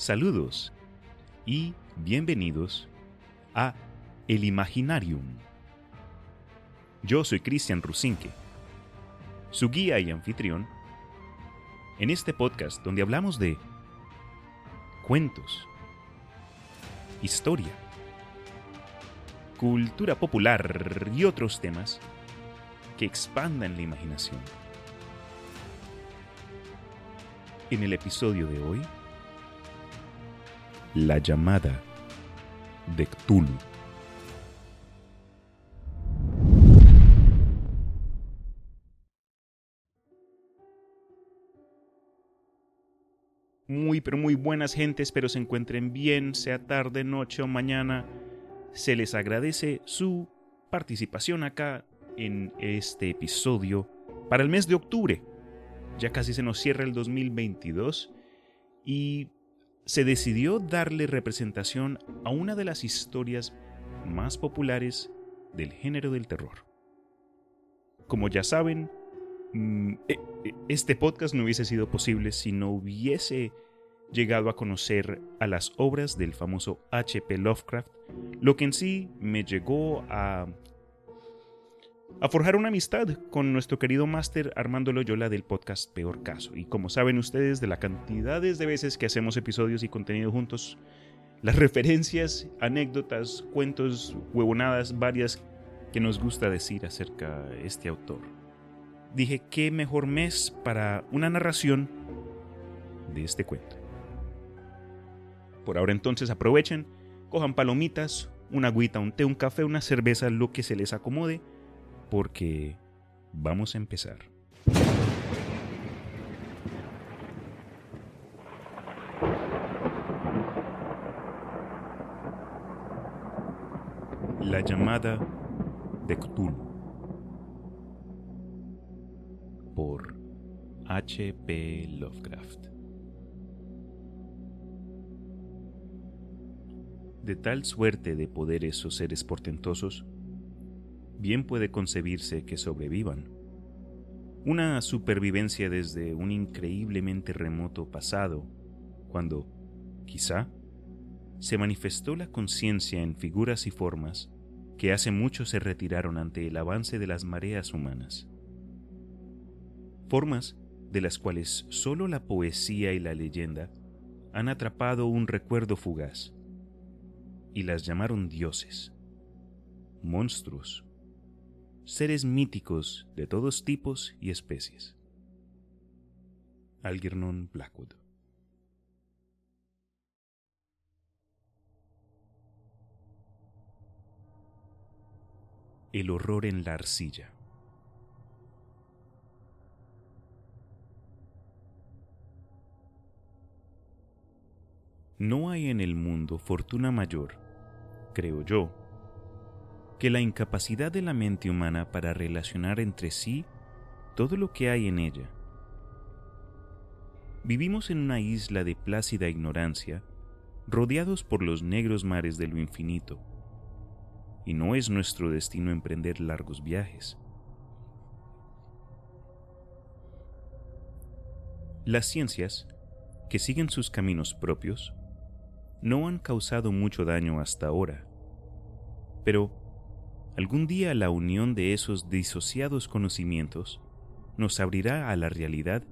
Saludos y bienvenidos a El Imaginarium. Yo soy Cristian Rusinque, su guía y anfitrión en este podcast donde hablamos de cuentos, historia, cultura popular y otros temas que expandan la imaginación. En el episodio de hoy, la llamada de Cthulhu. Muy, pero muy buenas gentes, espero se encuentren bien, sea tarde, noche o mañana. Se les agradece su participación acá en este episodio para el mes de octubre. Ya casi se nos cierra el 2022 y se decidió darle representación a una de las historias más populares del género del terror. Como ya saben, mm, e, e, este podcast no hubiese sido posible si no hubiese llegado a conocer a las obras del famoso H.P. Lovecraft, lo que en sí me llegó a a forjar una amistad con nuestro querido máster Armando Loyola del podcast Peor Caso. Y como saben ustedes, de la cantidades de veces que hacemos episodios y contenido juntos, las referencias, anécdotas, cuentos, huevonadas varias que nos gusta decir acerca de este autor. Dije, ¿qué mejor mes para una narración de este cuento? Por ahora entonces aprovechen, cojan palomitas, una agüita, un té, un café, una cerveza, lo que se les acomode porque vamos a empezar. La llamada de Cthulhu por H.P. Lovecraft. De tal suerte de poder esos seres portentosos bien puede concebirse que sobrevivan. Una supervivencia desde un increíblemente remoto pasado, cuando, quizá, se manifestó la conciencia en figuras y formas que hace mucho se retiraron ante el avance de las mareas humanas. Formas de las cuales sólo la poesía y la leyenda han atrapado un recuerdo fugaz, y las llamaron dioses, monstruos, seres míticos de todos tipos y especies. Algernon Blackwood. El horror en la arcilla. No hay en el mundo fortuna mayor, creo yo, que la incapacidad de la mente humana para relacionar entre sí todo lo que hay en ella. Vivimos en una isla de plácida ignorancia, rodeados por los negros mares de lo infinito, y no es nuestro destino emprender largos viajes. Las ciencias, que siguen sus caminos propios, no han causado mucho daño hasta ahora, pero Algún día la unión de esos disociados conocimientos nos abrirá a la realidad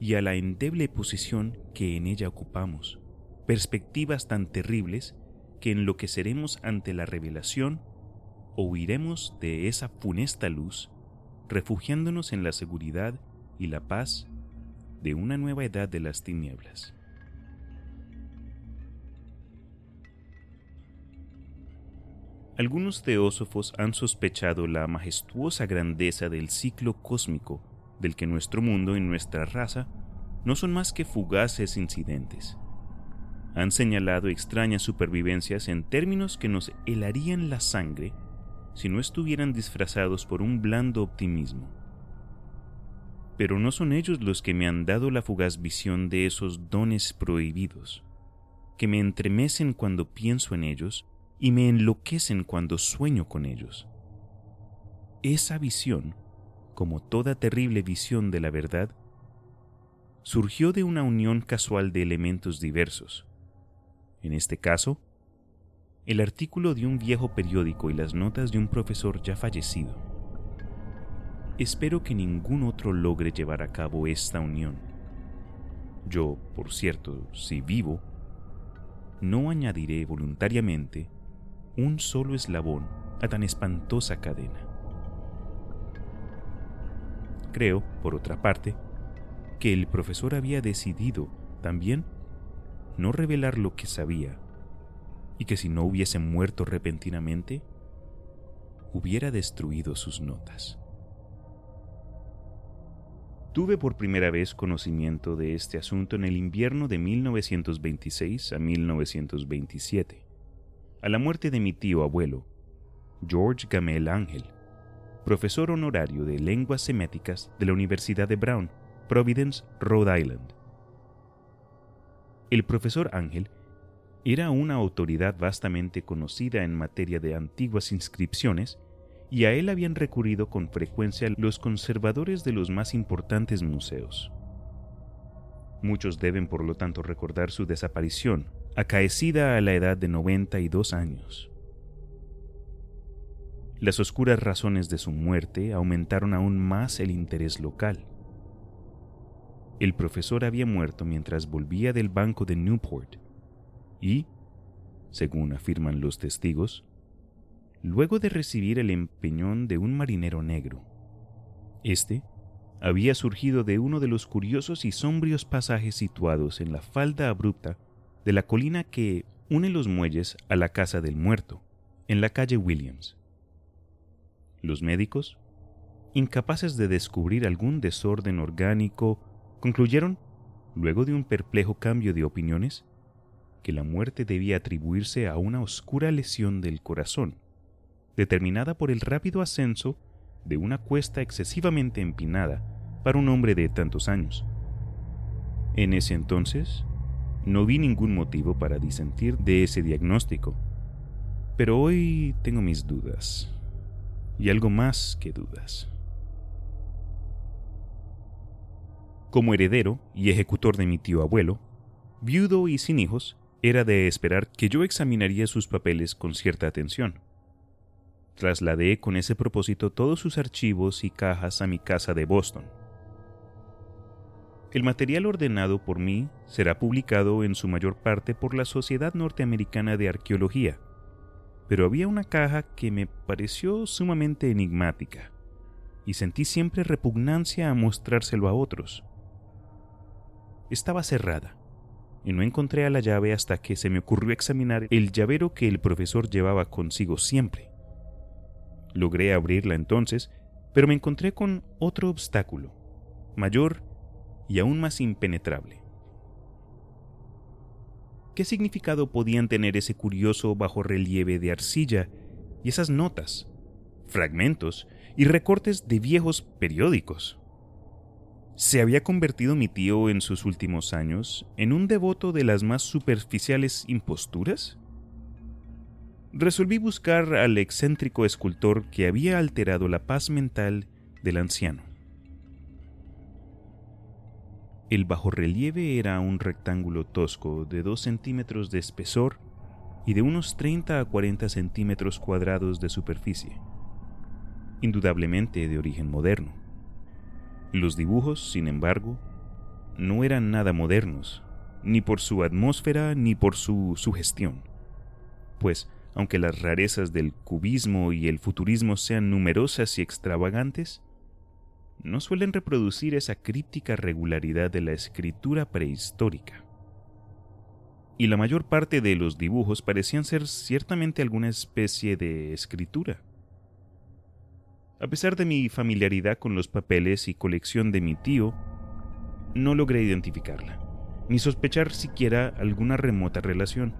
y a la endeble posición que en ella ocupamos, perspectivas tan terribles que enloqueceremos ante la revelación o huiremos de esa funesta luz, refugiándonos en la seguridad y la paz de una nueva edad de las tinieblas. Algunos teósofos han sospechado la majestuosa grandeza del ciclo cósmico del que nuestro mundo y nuestra raza no son más que fugaces incidentes. Han señalado extrañas supervivencias en términos que nos helarían la sangre si no estuvieran disfrazados por un blando optimismo. Pero no son ellos los que me han dado la fugaz visión de esos dones prohibidos, que me entremecen cuando pienso en ellos y me enloquecen cuando sueño con ellos. Esa visión, como toda terrible visión de la verdad, surgió de una unión casual de elementos diversos, en este caso, el artículo de un viejo periódico y las notas de un profesor ya fallecido. Espero que ningún otro logre llevar a cabo esta unión. Yo, por cierto, si vivo, no añadiré voluntariamente un solo eslabón a tan espantosa cadena. Creo, por otra parte, que el profesor había decidido también no revelar lo que sabía y que si no hubiese muerto repentinamente, hubiera destruido sus notas. Tuve por primera vez conocimiento de este asunto en el invierno de 1926 a 1927, a la muerte de mi tío abuelo, George Gamel Ángel, profesor honorario de lenguas seméticas de la Universidad de Brown, Providence, Rhode Island. El profesor Ángel era una autoridad vastamente conocida en materia de antiguas inscripciones y a él habían recurrido con frecuencia los conservadores de los más importantes museos. Muchos deben por lo tanto recordar su desaparición, acaecida a la edad de 92 años. Las oscuras razones de su muerte aumentaron aún más el interés local. El profesor había muerto mientras volvía del banco de Newport y, según afirman los testigos, luego de recibir el empeñón de un marinero negro. Este había surgido de uno de los curiosos y sombrios pasajes situados en la falda abrupta de la colina que une los muelles a la casa del muerto, en la calle Williams. Los médicos, incapaces de descubrir algún desorden orgánico, concluyeron, luego de un perplejo cambio de opiniones, que la muerte debía atribuirse a una oscura lesión del corazón, determinada por el rápido ascenso de una cuesta excesivamente empinada para un hombre de tantos años. En ese entonces, no vi ningún motivo para disentir de ese diagnóstico, pero hoy tengo mis dudas, y algo más que dudas. Como heredero y ejecutor de mi tío abuelo, viudo y sin hijos, era de esperar que yo examinaría sus papeles con cierta atención. Trasladé con ese propósito todos sus archivos y cajas a mi casa de Boston. El material ordenado por mí será publicado en su mayor parte por la Sociedad Norteamericana de Arqueología, pero había una caja que me pareció sumamente enigmática, y sentí siempre repugnancia a mostrárselo a otros. Estaba cerrada, y no encontré a la llave hasta que se me ocurrió examinar el llavero que el profesor llevaba consigo siempre. Logré abrirla entonces, pero me encontré con otro obstáculo, mayor y aún más impenetrable. ¿Qué significado podían tener ese curioso bajo relieve de arcilla y esas notas, fragmentos y recortes de viejos periódicos? ¿Se había convertido mi tío en sus últimos años en un devoto de las más superficiales imposturas? Resolví buscar al excéntrico escultor que había alterado la paz mental del anciano. El bajorrelieve era un rectángulo tosco de 2 centímetros de espesor y de unos 30 a 40 centímetros cuadrados de superficie, indudablemente de origen moderno. Los dibujos, sin embargo, no eran nada modernos, ni por su atmósfera ni por su sugestión. Pues, aunque las rarezas del cubismo y el futurismo sean numerosas y extravagantes, no suelen reproducir esa críptica regularidad de la escritura prehistórica. Y la mayor parte de los dibujos parecían ser ciertamente alguna especie de escritura. A pesar de mi familiaridad con los papeles y colección de mi tío, no logré identificarla, ni sospechar siquiera alguna remota relación.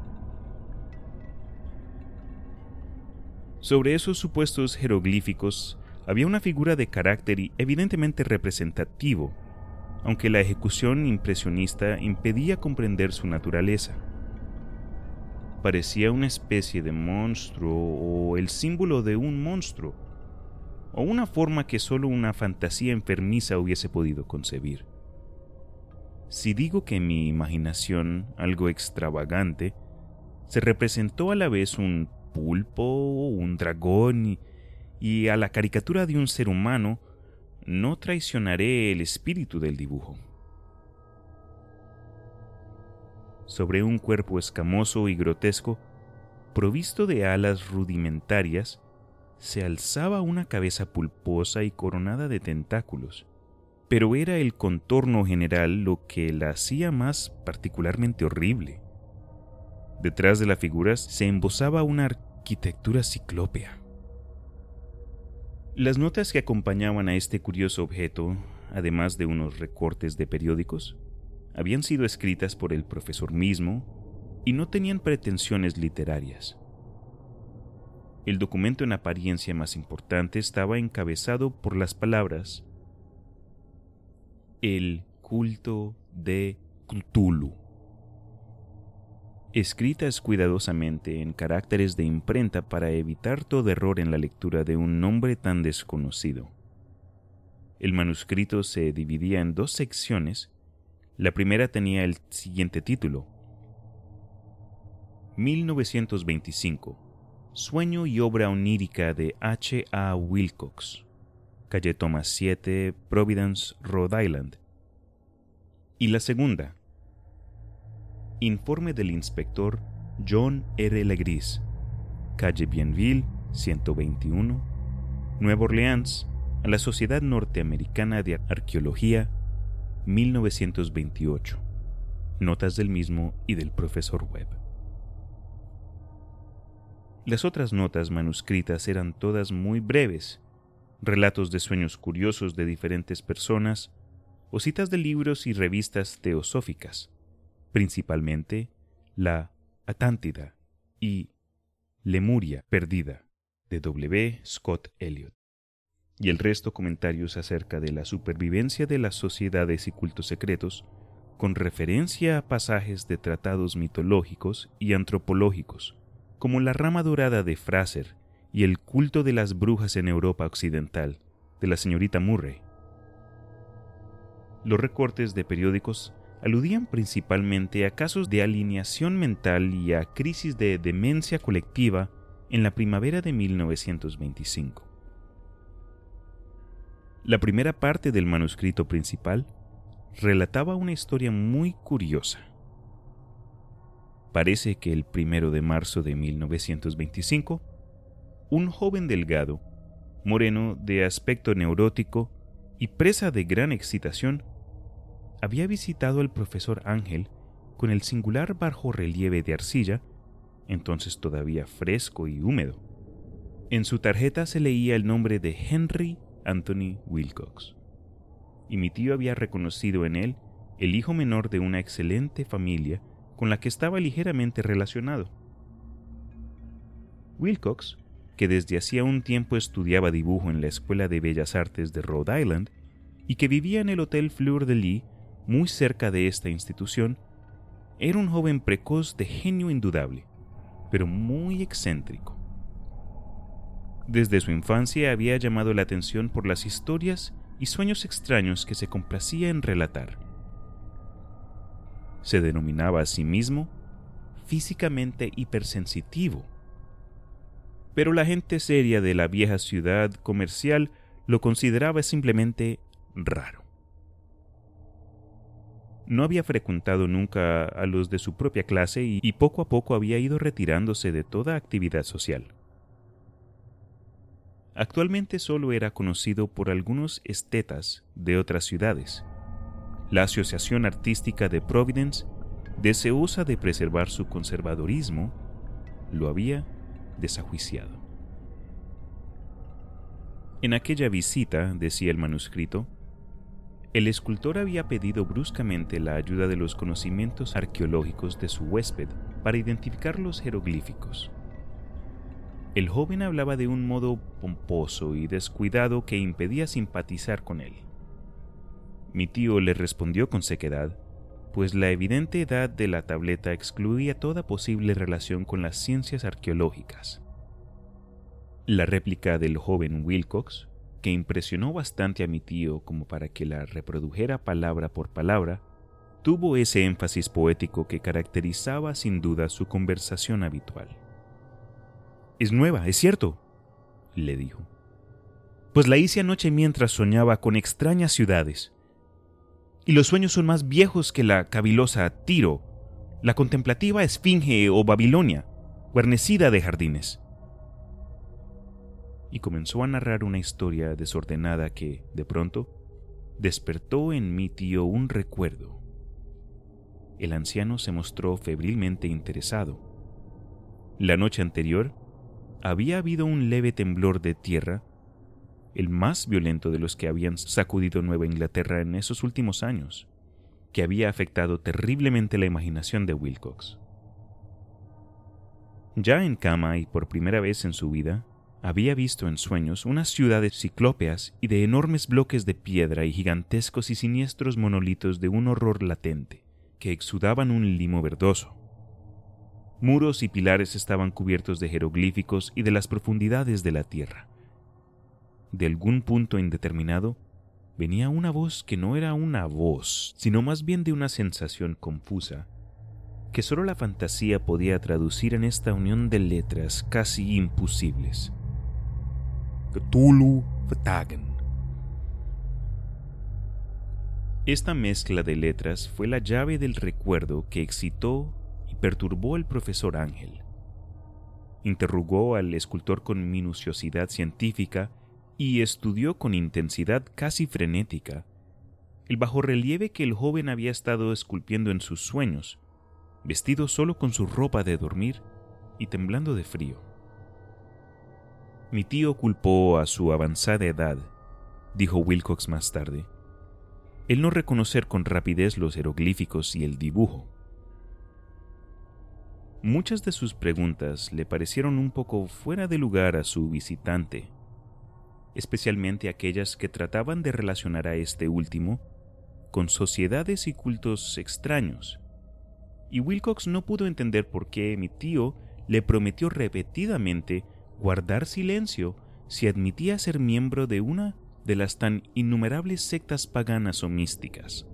Sobre esos supuestos jeroglíficos había una figura de carácter evidentemente representativo, aunque la ejecución impresionista impedía comprender su naturaleza. Parecía una especie de monstruo o el símbolo de un monstruo, o una forma que solo una fantasía enfermiza hubiese podido concebir. Si digo que mi imaginación, algo extravagante, se representó a la vez un pulpo, un dragón y, a la caricatura de un ser humano, no traicionaré el espíritu del dibujo. Sobre un cuerpo escamoso y grotesco, provisto de alas rudimentarias, se alzaba una cabeza pulposa y coronada de tentáculos, pero era el contorno general lo que la hacía más particularmente horrible. Detrás de las figuras se embosaba una arquitectura ciclópea. Las notas que acompañaban a este curioso objeto, además de unos recortes de periódicos, habían sido escritas por el profesor mismo y no tenían pretensiones literarias. El documento en apariencia más importante estaba encabezado por las palabras El culto de Cthulhu escritas cuidadosamente en caracteres de imprenta para evitar todo error en la lectura de un nombre tan desconocido. El manuscrito se dividía en dos secciones. La primera tenía el siguiente título. 1925. Sueño y obra onírica de H. A. Wilcox. Calle Thomas 7, Providence, Rhode Island. Y la segunda, Informe del inspector John R. Legris, calle Bienville, 121, Nueva Orleans, a la Sociedad Norteamericana de Arqueología, 1928. Notas del mismo y del profesor Webb. Las otras notas manuscritas eran todas muy breves, relatos de sueños curiosos de diferentes personas o citas de libros y revistas teosóficas principalmente la Atántida y Lemuria perdida de W. Scott Elliot, y el resto comentarios acerca de la supervivencia de las sociedades y cultos secretos, con referencia a pasajes de tratados mitológicos y antropológicos, como la rama dorada de Fraser y el culto de las brujas en Europa Occidental, de la señorita Murray. Los recortes de periódicos aludían principalmente a casos de alineación mental y a crisis de demencia colectiva en la primavera de 1925. La primera parte del manuscrito principal relataba una historia muy curiosa. Parece que el primero de marzo de 1925, un joven delgado, moreno de aspecto neurótico y presa de gran excitación, había visitado al profesor Ángel con el singular bajo relieve de arcilla, entonces todavía fresco y húmedo. En su tarjeta se leía el nombre de Henry Anthony Wilcox, y mi tío había reconocido en él el hijo menor de una excelente familia con la que estaba ligeramente relacionado. Wilcox, que desde hacía un tiempo estudiaba dibujo en la Escuela de Bellas Artes de Rhode Island y que vivía en el Hotel Fleur de Lis muy cerca de esta institución, era un joven precoz de genio indudable, pero muy excéntrico. Desde su infancia había llamado la atención por las historias y sueños extraños que se complacía en relatar. Se denominaba a sí mismo físicamente hipersensitivo, pero la gente seria de la vieja ciudad comercial lo consideraba simplemente raro no había frecuentado nunca a los de su propia clase y, poco a poco había ido retirándose de toda actividad social. Actualmente solo era conocido por algunos estetas de otras ciudades. La Asociación Artística de Providence, deseosa de preservar su conservadorismo, lo había desajuiciado. En aquella visita, decía el manuscrito, el escultor había pedido bruscamente la ayuda de los conocimientos arqueológicos de su huésped para identificar los jeroglíficos. El joven hablaba de un modo pomposo y descuidado que impedía simpatizar con él. Mi tío le respondió con sequedad, pues la evidente edad de la tableta excluía toda posible relación con las ciencias arqueológicas. La réplica del joven Wilcox que impresionó bastante a mi tío como para que la reprodujera palabra por palabra, tuvo ese énfasis poético que caracterizaba sin duda su conversación habitual. Es nueva, es cierto, le dijo. Pues la hice anoche mientras soñaba con extrañas ciudades. Y los sueños son más viejos que la cavilosa Tiro, la contemplativa Esfinge o Babilonia, guarnecida de jardines. Y comenzó a narrar una historia desordenada que, de pronto, despertó en mi tío un recuerdo. El anciano se mostró febrilmente interesado. La noche anterior había habido un leve temblor de tierra, el más violento de los que habían sacudido Nueva Inglaterra en esos últimos años, que había afectado terriblemente la imaginación de Wilcox. Ya en cama y por primera vez en su vida, había visto en sueños unas ciudades ciclópeas y de enormes bloques de piedra y gigantescos y siniestros monolitos de un horror latente, que exudaban un limo verdoso. Muros y pilares estaban cubiertos de jeroglíficos y de las profundidades de la tierra. De algún punto indeterminado, venía una voz que no era una voz, sino más bien de una sensación confusa, que sólo la fantasía podía traducir en esta unión de letras casi imposibles. Cthulhu Vtagen. Esta mezcla de letras fue la llave del recuerdo que excitó y perturbó al profesor Ángel. Interrogó al escultor con minuciosidad científica y estudió con intensidad casi frenética el bajorrelieve que el joven había estado esculpiendo en sus sueños, vestido solo con su ropa de dormir y temblando de frío. Mi tío culpó a su avanzada edad, dijo Wilcox más tarde, el no reconocer con rapidez los jeroglíficos y el dibujo. Muchas de sus preguntas le parecieron un poco fuera de lugar a su visitante, especialmente aquellas que trataban de relacionar a este último con sociedades y cultos extraños. Y Wilcox no pudo entender por qué mi tío le prometió repetidamente guardar silencio si admitía ser miembro de una de las tan innumerables sectas paganas o místicas.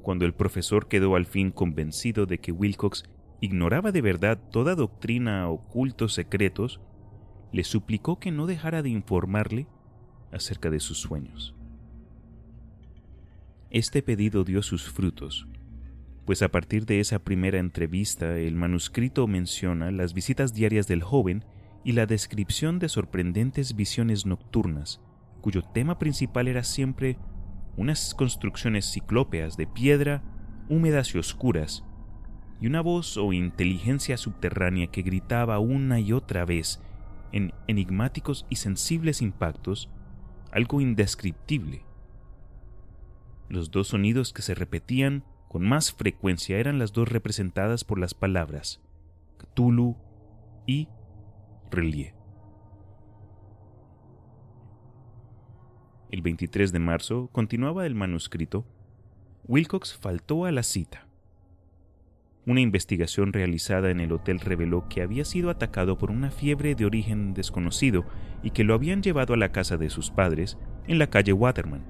Cuando el profesor quedó al fin convencido de que Wilcox ignoraba de verdad toda doctrina o cultos secretos, le suplicó que no dejara de informarle acerca de sus sueños. Este pedido dio sus frutos, pues a partir de esa primera entrevista el manuscrito menciona las visitas diarias del joven y la descripción de sorprendentes visiones nocturnas, cuyo tema principal era siempre unas construcciones ciclópeas de piedra, húmedas y oscuras, y una voz o inteligencia subterránea que gritaba una y otra vez, en enigmáticos y sensibles impactos, algo indescriptible. Los dos sonidos que se repetían con más frecuencia eran las dos representadas por las palabras Cthulhu y el 23 de marzo continuaba el manuscrito. Wilcox faltó a la cita. Una investigación realizada en el hotel reveló que había sido atacado por una fiebre de origen desconocido y que lo habían llevado a la casa de sus padres en la calle Waterman.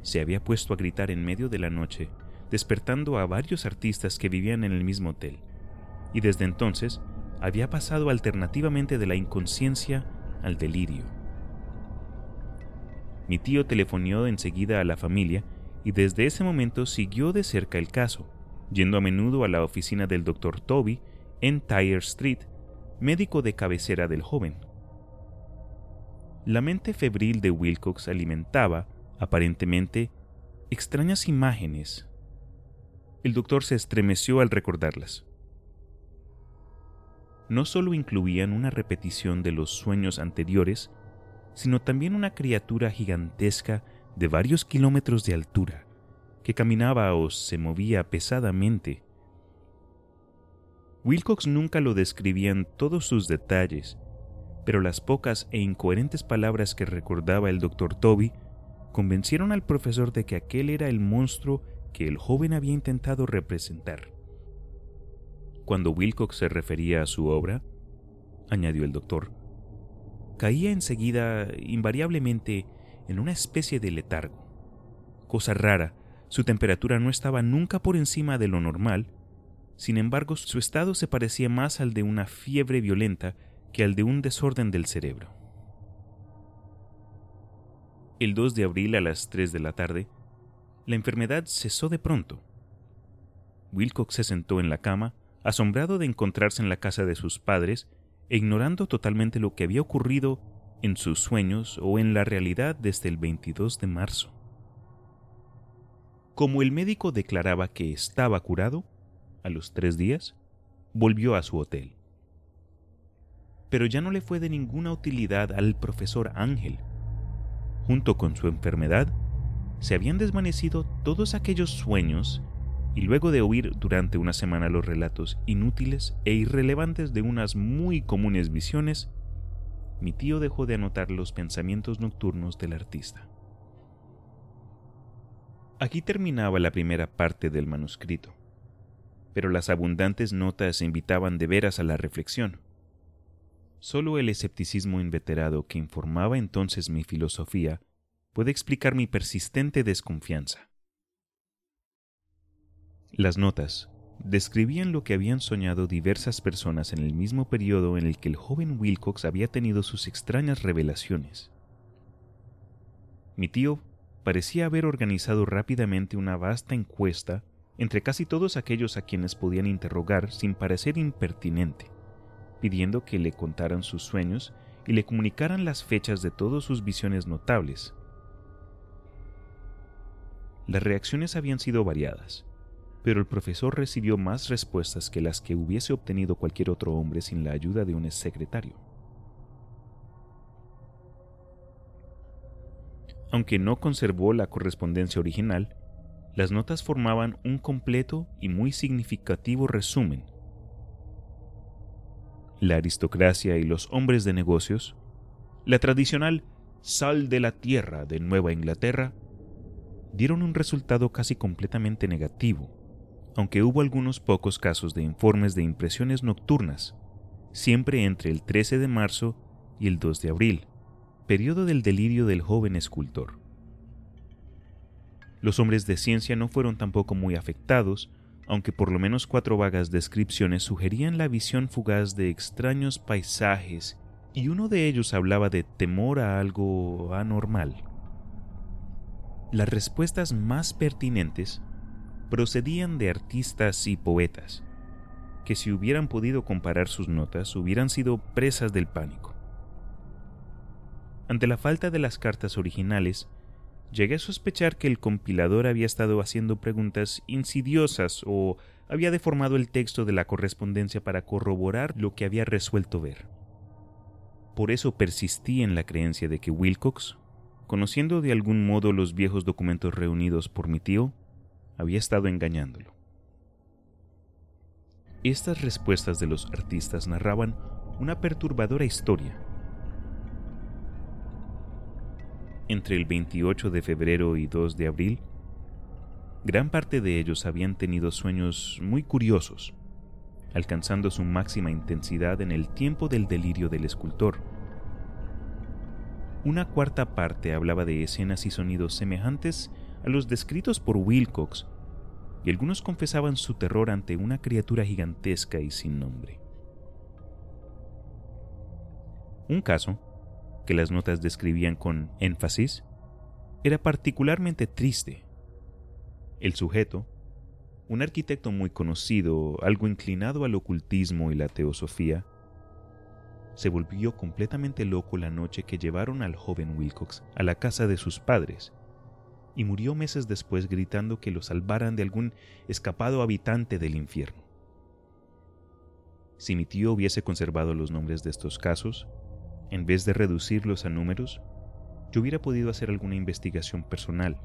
Se había puesto a gritar en medio de la noche, despertando a varios artistas que vivían en el mismo hotel, y desde entonces había pasado alternativamente de la inconsciencia al delirio. Mi tío telefonió enseguida a la familia y desde ese momento siguió de cerca el caso, yendo a menudo a la oficina del doctor Toby en Tyre Street, médico de cabecera del joven. La mente febril de Wilcox alimentaba, aparentemente, extrañas imágenes. El doctor se estremeció al recordarlas no solo incluían una repetición de los sueños anteriores, sino también una criatura gigantesca de varios kilómetros de altura, que caminaba o se movía pesadamente. Wilcox nunca lo describía en todos sus detalles, pero las pocas e incoherentes palabras que recordaba el doctor Toby convencieron al profesor de que aquel era el monstruo que el joven había intentado representar. Cuando Wilcox se refería a su obra, añadió el doctor, caía enseguida invariablemente en una especie de letargo, cosa rara, Su temperatura no estaba nunca por encima de lo normal, sin embargo su estado se parecía más al de una fiebre violenta que al de un desorden del cerebro. El 2 de abril a las 3 de la tarde, la enfermedad cesó de pronto. Wilcox se sentó en la cama, asombrado de encontrarse en la casa de sus padres e ignorando totalmente lo que había ocurrido en sus sueños o en la realidad desde el 22 de marzo. Como el médico declaraba que estaba curado, a los tres días, volvió a su hotel. Pero ya no le fue de ninguna utilidad al profesor Ángel. Junto con su enfermedad, se habían desvanecido todos aquellos sueños y luego de oír durante una semana los relatos inútiles e irrelevantes de unas muy comunes visiones, mi tío dejó de anotar los pensamientos nocturnos del artista. Aquí terminaba la primera parte del manuscrito, pero las abundantes notas invitaban de veras a la reflexión. Solo el escepticismo inveterado que informaba entonces mi filosofía puede explicar mi persistente desconfianza. Las notas describían lo que habían soñado diversas personas en el mismo periodo en el que el joven Wilcox había tenido sus extrañas revelaciones. Mi tío parecía haber organizado rápidamente una vasta encuesta entre casi todos aquellos a quienes podían interrogar sin parecer impertinente, pidiendo que le contaran sus sueños y le comunicaran las fechas de todas sus visiones notables. Las reacciones habían sido variadas pero el profesor recibió más respuestas que las que hubiese obtenido cualquier otro hombre sin la ayuda de un secretario. Aunque no conservó la correspondencia original, las notas formaban un completo y muy significativo resumen. La aristocracia y los hombres de negocios, la tradicional sal de la tierra de Nueva Inglaterra, dieron un resultado casi completamente negativo aunque hubo algunos pocos casos de informes de impresiones nocturnas, siempre entre el 13 de marzo y el 2 de abril, periodo del delirio del joven escultor. Los hombres de ciencia no fueron tampoco muy afectados, aunque por lo menos cuatro vagas descripciones sugerían la visión fugaz de extraños paisajes y uno de ellos hablaba de temor a algo anormal. Las respuestas más pertinentes procedían de artistas y poetas, que si hubieran podido comparar sus notas hubieran sido presas del pánico. Ante la falta de las cartas originales, llegué a sospechar que el compilador había estado haciendo preguntas insidiosas o había deformado el texto de la correspondencia para corroborar lo que había resuelto ver. Por eso persistí en la creencia de que Wilcox, conociendo de algún modo los viejos documentos reunidos por mi tío, había estado engañándolo. Estas respuestas de los artistas narraban una perturbadora historia. Entre el 28 de febrero y 2 de abril, gran parte de ellos habían tenido sueños muy curiosos, alcanzando su máxima intensidad en el tiempo del delirio del escultor. Una cuarta parte hablaba de escenas y sonidos semejantes a los descritos por Wilcox, y algunos confesaban su terror ante una criatura gigantesca y sin nombre. Un caso, que las notas describían con énfasis, era particularmente triste. El sujeto, un arquitecto muy conocido, algo inclinado al ocultismo y la teosofía, se volvió completamente loco la noche que llevaron al joven Wilcox a la casa de sus padres y murió meses después gritando que lo salvaran de algún escapado habitante del infierno. Si mi tío hubiese conservado los nombres de estos casos, en vez de reducirlos a números, yo hubiera podido hacer alguna investigación personal.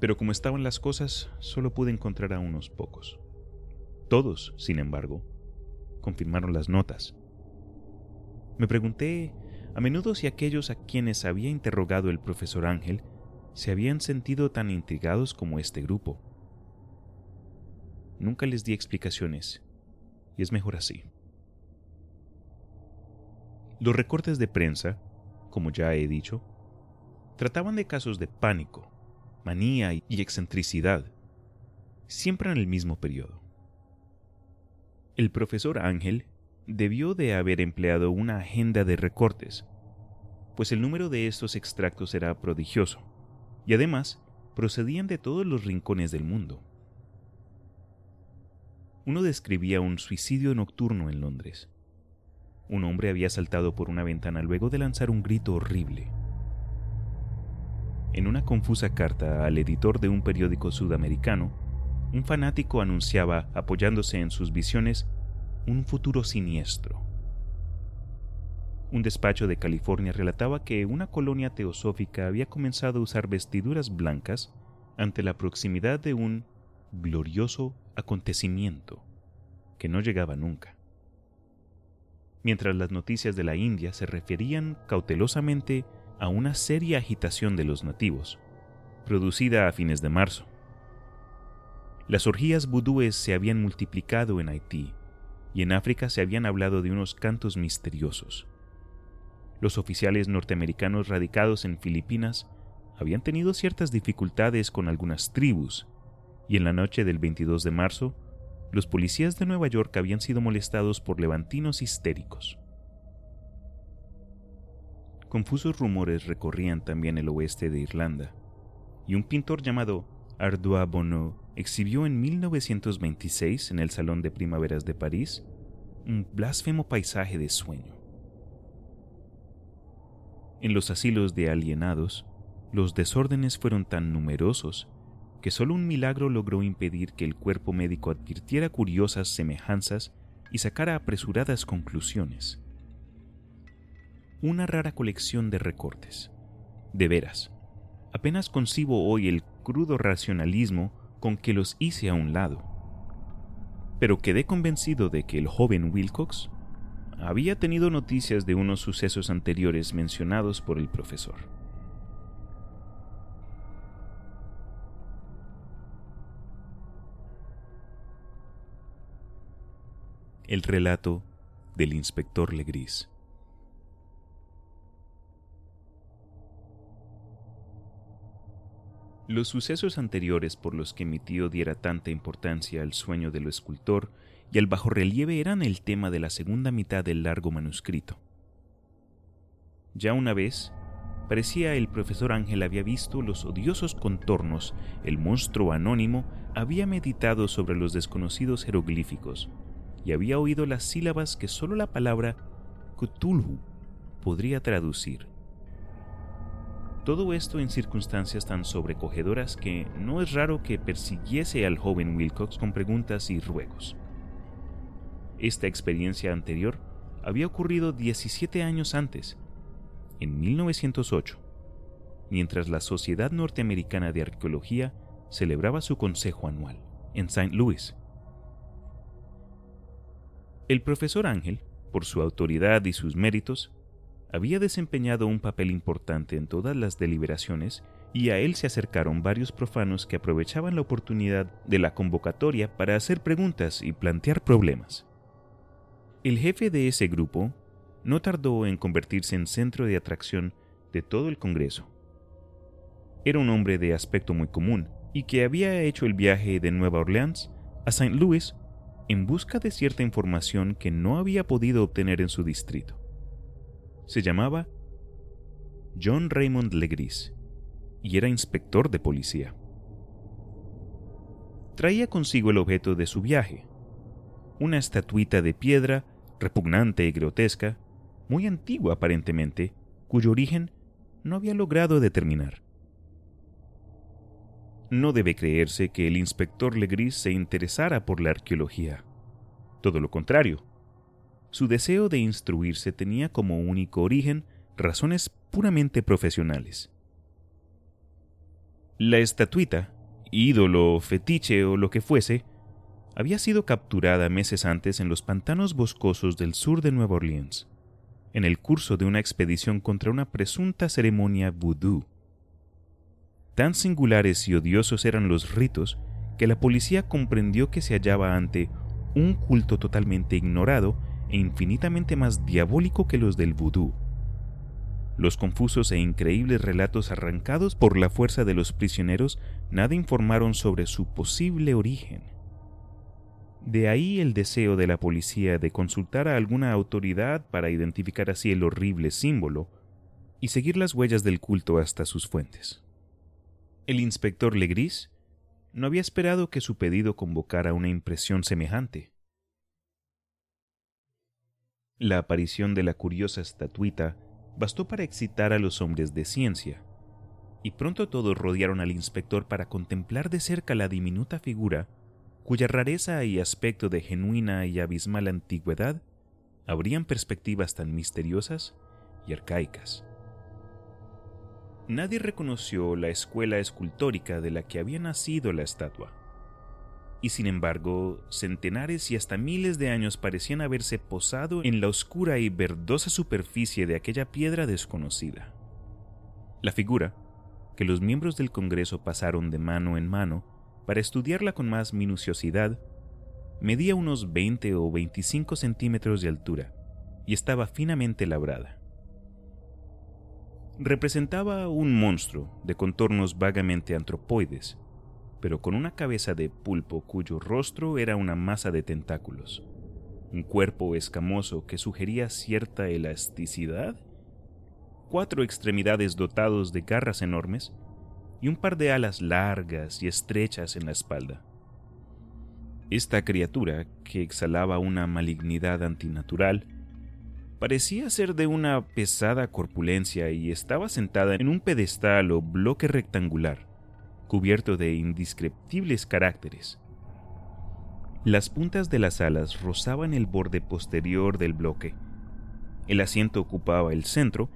Pero como estaban las cosas, solo pude encontrar a unos pocos. Todos, sin embargo, confirmaron las notas. Me pregunté a menudo si aquellos a quienes había interrogado el profesor Ángel se habían sentido tan intrigados como este grupo. Nunca les di explicaciones, y es mejor así. Los recortes de prensa, como ya he dicho, trataban de casos de pánico, manía y excentricidad, siempre en el mismo periodo. El profesor Ángel debió de haber empleado una agenda de recortes, pues el número de estos extractos era prodigioso, y además procedían de todos los rincones del mundo. Uno describía un suicidio nocturno en Londres. Un hombre había saltado por una ventana luego de lanzar un grito horrible. En una confusa carta al editor de un periódico sudamericano, un fanático anunciaba, apoyándose en sus visiones, un futuro siniestro. Un despacho de California relataba que una colonia teosófica había comenzado a usar vestiduras blancas ante la proximidad de un glorioso acontecimiento que no llegaba nunca. Mientras las noticias de la India se referían cautelosamente a una seria agitación de los nativos, producida a fines de marzo. Las orgías vudúes se habían multiplicado en Haití y en África se habían hablado de unos cantos misteriosos. Los oficiales norteamericanos radicados en Filipinas habían tenido ciertas dificultades con algunas tribus, y en la noche del 22 de marzo, los policías de Nueva York habían sido molestados por levantinos histéricos. Confusos rumores recorrían también el oeste de Irlanda, y un pintor llamado Ardois Bonneau exhibió en 1926 en el Salón de Primaveras de París un blasfemo paisaje de sueño. En los asilos de alienados, los desórdenes fueron tan numerosos que solo un milagro logró impedir que el cuerpo médico advirtiera curiosas semejanzas y sacara apresuradas conclusiones. Una rara colección de recortes. De veras, apenas concibo hoy el crudo racionalismo con que los hice a un lado. Pero quedé convencido de que el joven Wilcox había tenido noticias de unos sucesos anteriores mencionados por el profesor. El relato del inspector Legris. Los sucesos anteriores por los que mi tío diera tanta importancia al sueño del escultor y al bajorrelieve eran el tema de la segunda mitad del largo manuscrito. Ya una vez, parecía el profesor Ángel había visto los odiosos contornos, el monstruo anónimo había meditado sobre los desconocidos jeroglíficos y había oído las sílabas que sólo la palabra Cthulhu podría traducir. Todo esto en circunstancias tan sobrecogedoras que no es raro que persiguiese al joven Wilcox con preguntas y ruegos. Esta experiencia anterior había ocurrido 17 años antes, en 1908, mientras la Sociedad Norteamericana de Arqueología celebraba su consejo anual en St. Louis. El profesor Ángel, por su autoridad y sus méritos, había desempeñado un papel importante en todas las deliberaciones y a él se acercaron varios profanos que aprovechaban la oportunidad de la convocatoria para hacer preguntas y plantear problemas. El jefe de ese grupo no tardó en convertirse en centro de atracción de todo el Congreso. Era un hombre de aspecto muy común y que había hecho el viaje de Nueva Orleans a St. Louis en busca de cierta información que no había podido obtener en su distrito. Se llamaba John Raymond Legris y era inspector de policía. Traía consigo el objeto de su viaje, una estatuita de piedra repugnante y grotesca, muy antigua aparentemente, cuyo origen no había logrado determinar. No debe creerse que el inspector Legris se interesara por la arqueología. Todo lo contrario, su deseo de instruirse tenía como único origen razones puramente profesionales. La estatuita, ídolo, fetiche o lo que fuese, había sido capturada meses antes en los pantanos boscosos del sur de Nueva Orleans, en el curso de una expedición contra una presunta ceremonia vudú. Tan singulares y odiosos eran los ritos que la policía comprendió que se hallaba ante un culto totalmente ignorado e infinitamente más diabólico que los del vudú. Los confusos e increíbles relatos arrancados por la fuerza de los prisioneros nada informaron sobre su posible origen. De ahí el deseo de la policía de consultar a alguna autoridad para identificar así el horrible símbolo y seguir las huellas del culto hasta sus fuentes. El inspector Legris no había esperado que su pedido convocara una impresión semejante. La aparición de la curiosa estatuita bastó para excitar a los hombres de ciencia, y pronto todos rodearon al inspector para contemplar de cerca la diminuta figura cuya rareza y aspecto de genuina y abismal antigüedad abrían perspectivas tan misteriosas y arcaicas. Nadie reconoció la escuela escultórica de la que había nacido la estatua, y sin embargo centenares y hasta miles de años parecían haberse posado en la oscura y verdosa superficie de aquella piedra desconocida. La figura, que los miembros del Congreso pasaron de mano en mano, para estudiarla con más minuciosidad, medía unos 20 o 25 centímetros de altura y estaba finamente labrada. Representaba un monstruo de contornos vagamente antropoides, pero con una cabeza de pulpo cuyo rostro era una masa de tentáculos, un cuerpo escamoso que sugería cierta elasticidad, cuatro extremidades dotados de garras enormes y un par de alas largas y estrechas en la espalda. Esta criatura, que exhalaba una malignidad antinatural, parecía ser de una pesada corpulencia y estaba sentada en un pedestal o bloque rectangular, cubierto de indescriptibles caracteres. Las puntas de las alas rozaban el borde posterior del bloque. El asiento ocupaba el centro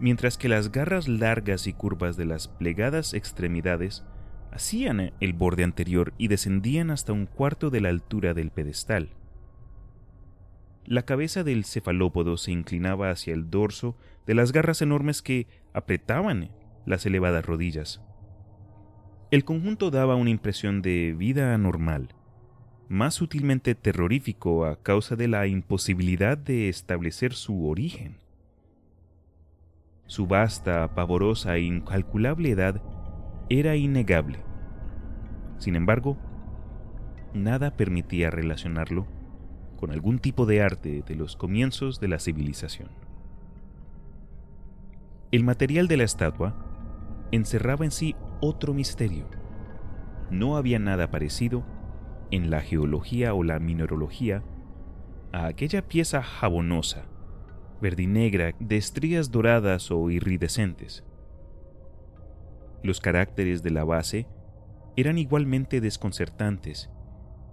mientras que las garras largas y curvas de las plegadas extremidades hacían el borde anterior y descendían hasta un cuarto de la altura del pedestal. La cabeza del cefalópodo se inclinaba hacia el dorso de las garras enormes que apretaban las elevadas rodillas. El conjunto daba una impresión de vida anormal, más sutilmente terrorífico a causa de la imposibilidad de establecer su origen. Su vasta, pavorosa e incalculable edad era innegable. Sin embargo, nada permitía relacionarlo con algún tipo de arte de los comienzos de la civilización. El material de la estatua encerraba en sí otro misterio. No había nada parecido en la geología o la mineralogía a aquella pieza jabonosa verdinegra de estrías doradas o iridescentes. Los caracteres de la base eran igualmente desconcertantes,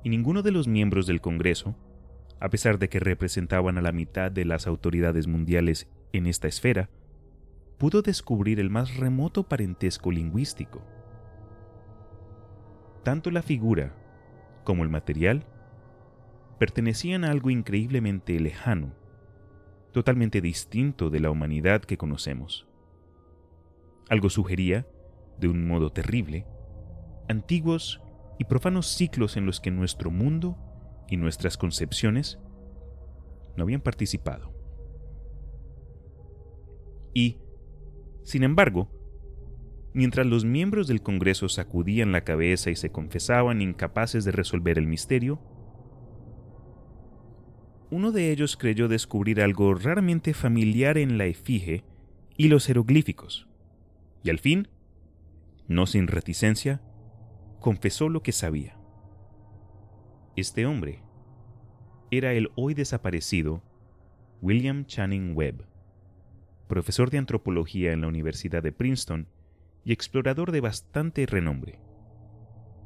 y ninguno de los miembros del Congreso, a pesar de que representaban a la mitad de las autoridades mundiales en esta esfera, pudo descubrir el más remoto parentesco lingüístico. Tanto la figura como el material pertenecían a algo increíblemente lejano totalmente distinto de la humanidad que conocemos. Algo sugería, de un modo terrible, antiguos y profanos ciclos en los que nuestro mundo y nuestras concepciones no habían participado. Y, sin embargo, mientras los miembros del Congreso sacudían la cabeza y se confesaban incapaces de resolver el misterio, uno de ellos creyó descubrir algo raramente familiar en la efigie y los jeroglíficos, y al fin, no sin reticencia, confesó lo que sabía. Este hombre era el hoy desaparecido William Channing Webb, profesor de antropología en la Universidad de Princeton y explorador de bastante renombre.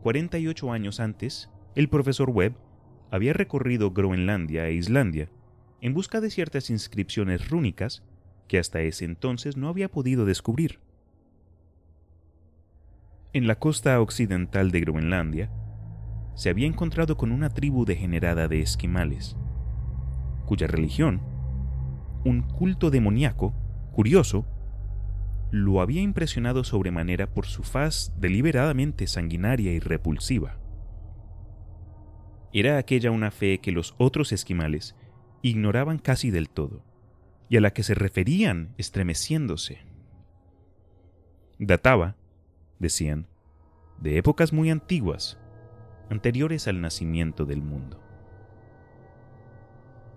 48 años antes, el profesor Webb había recorrido Groenlandia e Islandia en busca de ciertas inscripciones rúnicas que hasta ese entonces no había podido descubrir. En la costa occidental de Groenlandia se había encontrado con una tribu degenerada de esquimales, cuya religión, un culto demoníaco, curioso, lo había impresionado sobremanera por su faz deliberadamente sanguinaria y repulsiva. Era aquella una fe que los otros esquimales ignoraban casi del todo, y a la que se referían estremeciéndose. Databa, decían, de épocas muy antiguas, anteriores al nacimiento del mundo.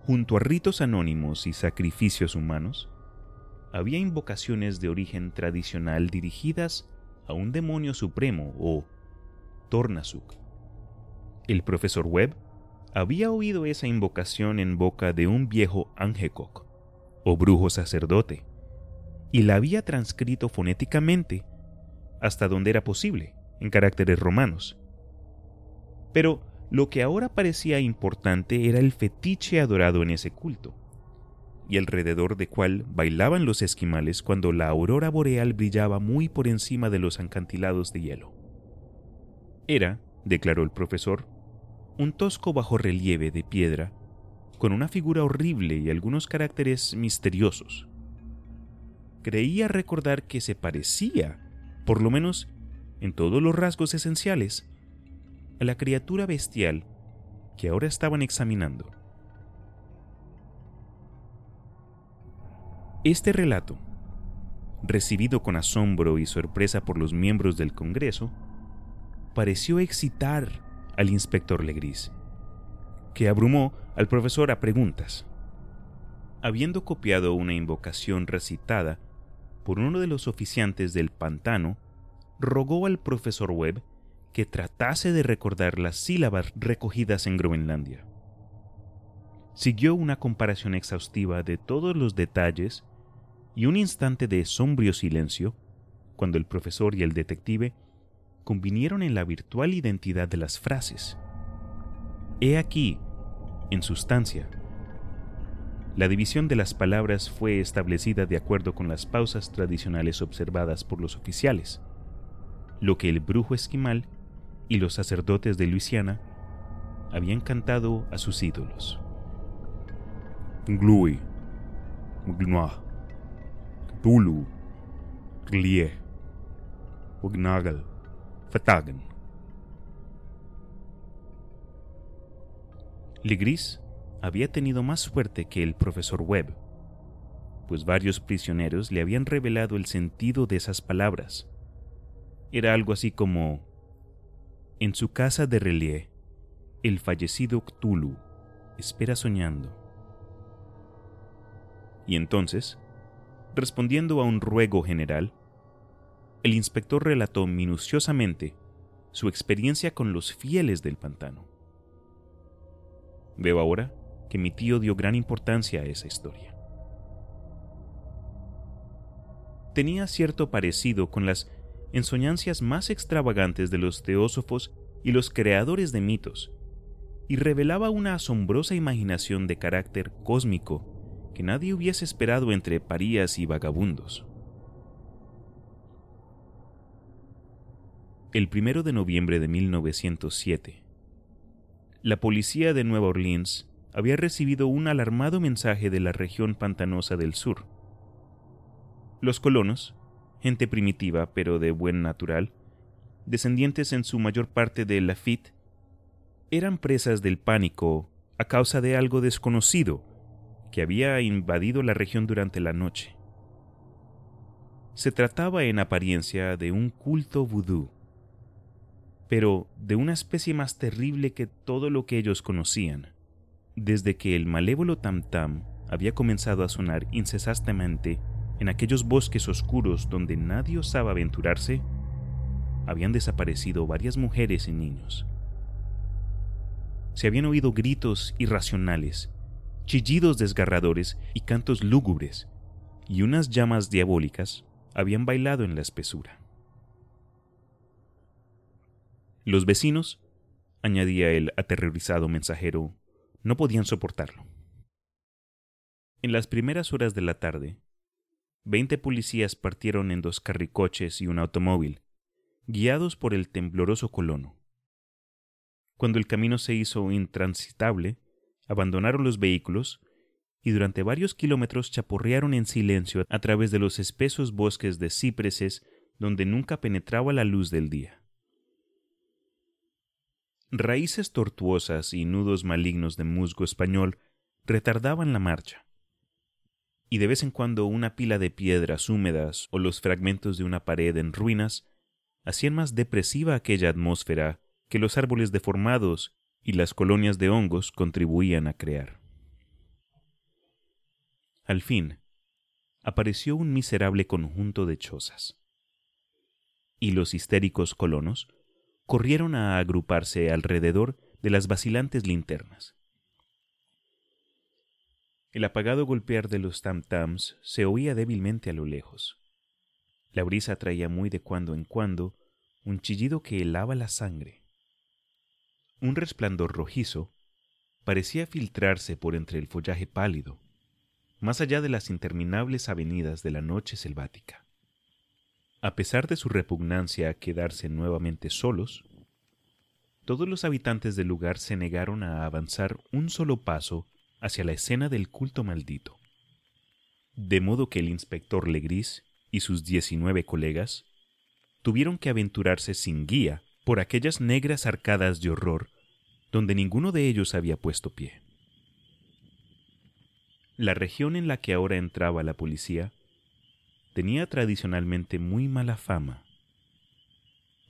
Junto a ritos anónimos y sacrificios humanos, había invocaciones de origen tradicional dirigidas a un demonio supremo o Tornasuk. El profesor Webb había oído esa invocación en boca de un viejo Angekok, o brujo sacerdote, y la había transcrito fonéticamente hasta donde era posible, en caracteres romanos. Pero lo que ahora parecía importante era el fetiche adorado en ese culto, y alrededor de cual bailaban los esquimales cuando la aurora boreal brillaba muy por encima de los acantilados de hielo. Era, declaró el profesor, un tosco bajorrelieve de piedra con una figura horrible y algunos caracteres misteriosos. Creía recordar que se parecía, por lo menos en todos los rasgos esenciales, a la criatura bestial que ahora estaban examinando. Este relato, recibido con asombro y sorpresa por los miembros del Congreso, pareció excitar al inspector Legris, que abrumó al profesor a preguntas. Habiendo copiado una invocación recitada por uno de los oficiantes del pantano, rogó al profesor Webb que tratase de recordar las sílabas recogidas en Groenlandia. Siguió una comparación exhaustiva de todos los detalles y un instante de sombrío silencio cuando el profesor y el detective convinieron en la virtual identidad de las frases. He aquí, en sustancia, la división de las palabras fue establecida de acuerdo con las pausas tradicionales observadas por los oficiales, lo que el brujo esquimal y los sacerdotes de Luisiana habían cantado a sus ídolos. Glui, Gnoa, Tulu, Glie, Ugnagal. Legris había tenido más suerte que el profesor Webb, pues varios prisioneros le habían revelado el sentido de esas palabras. Era algo así como, en su casa de Relie, el fallecido Cthulhu espera soñando. Y entonces, respondiendo a un ruego general, el inspector relató minuciosamente su experiencia con los fieles del pantano. Veo ahora que mi tío dio gran importancia a esa historia. Tenía cierto parecido con las ensoñancias más extravagantes de los teósofos y los creadores de mitos, y revelaba una asombrosa imaginación de carácter cósmico que nadie hubiese esperado entre parías y vagabundos. El 1 de noviembre de 1907. La policía de Nueva Orleans había recibido un alarmado mensaje de la región pantanosa del sur. Los colonos, gente primitiva pero de buen natural, descendientes en su mayor parte de Lafitte, eran presas del pánico a causa de algo desconocido que había invadido la región durante la noche. Se trataba en apariencia de un culto vudú pero de una especie más terrible que todo lo que ellos conocían. Desde que el malévolo Tam Tam había comenzado a sonar incesantemente en aquellos bosques oscuros donde nadie osaba aventurarse, habían desaparecido varias mujeres y niños. Se habían oído gritos irracionales, chillidos desgarradores y cantos lúgubres, y unas llamas diabólicas habían bailado en la espesura. Los vecinos, añadía el aterrorizado mensajero, no podían soportarlo. En las primeras horas de la tarde, veinte policías partieron en dos carricoches y un automóvil, guiados por el tembloroso colono. Cuando el camino se hizo intransitable, abandonaron los vehículos y durante varios kilómetros chaporrearon en silencio a través de los espesos bosques de cipreses donde nunca penetraba la luz del día. Raíces tortuosas y nudos malignos de musgo español retardaban la marcha. y de vez en cuando una pila de piedras húmedas o los fragmentos de una pared en ruinas hacían más depresiva aquella atmósfera que los árboles deformados y las colonias de hongos contribuían a crear. Al fin, apareció un miserable conjunto de chozas. Y los histéricos colonos corrieron a agruparse alrededor de las vacilantes linternas. El apagado golpear de los tam-tams se oía débilmente a lo lejos. La brisa traía muy de cuando en cuando un chillido que helaba la sangre. Un resplandor rojizo parecía filtrarse por entre el follaje pálido, más allá de las interminables avenidas de la noche selvática. A pesar de su repugnancia a quedarse nuevamente solos, todos los habitantes del lugar se negaron a avanzar un solo paso hacia la escena del culto maldito. De modo que el inspector Legris y sus diecinueve colegas tuvieron que aventurarse sin guía por aquellas negras arcadas de horror donde ninguno de ellos había puesto pie. La región en la que ahora entraba la policía tenía tradicionalmente muy mala fama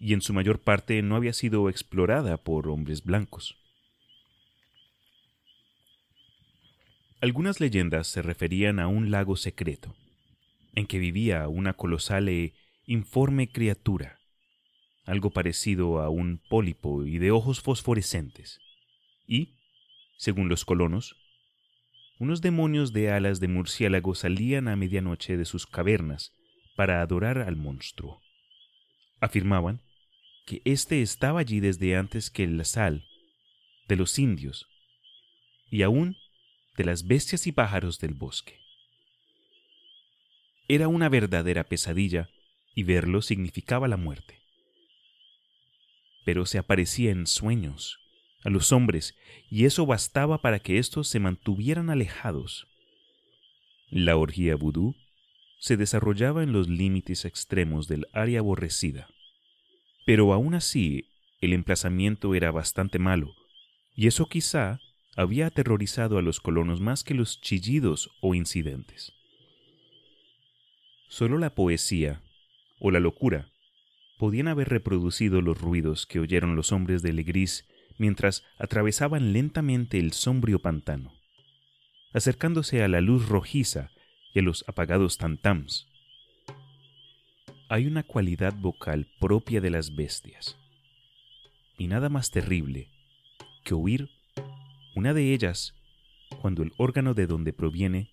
y en su mayor parte no había sido explorada por hombres blancos. Algunas leyendas se referían a un lago secreto, en que vivía una colosal e informe criatura, algo parecido a un pólipo y de ojos fosforescentes, y, según los colonos, unos demonios de alas de murciélago salían a medianoche de sus cavernas para adorar al monstruo. Afirmaban que éste estaba allí desde antes que la sal de los indios y aún de las bestias y pájaros del bosque. Era una verdadera pesadilla y verlo significaba la muerte. Pero se aparecía en sueños a los hombres y eso bastaba para que éstos se mantuvieran alejados. La orgía vudú se desarrollaba en los límites extremos del área aborrecida. Pero aún así, el emplazamiento era bastante malo, y eso quizá había aterrorizado a los colonos más que los chillidos o incidentes. Solo la poesía o la locura podían haber reproducido los ruidos que oyeron los hombres de Legris mientras atravesaban lentamente el sombrío pantano, acercándose a la luz rojiza y a los apagados tantams hay una cualidad vocal propia de las bestias, y nada más terrible que oír una de ellas cuando el órgano de donde proviene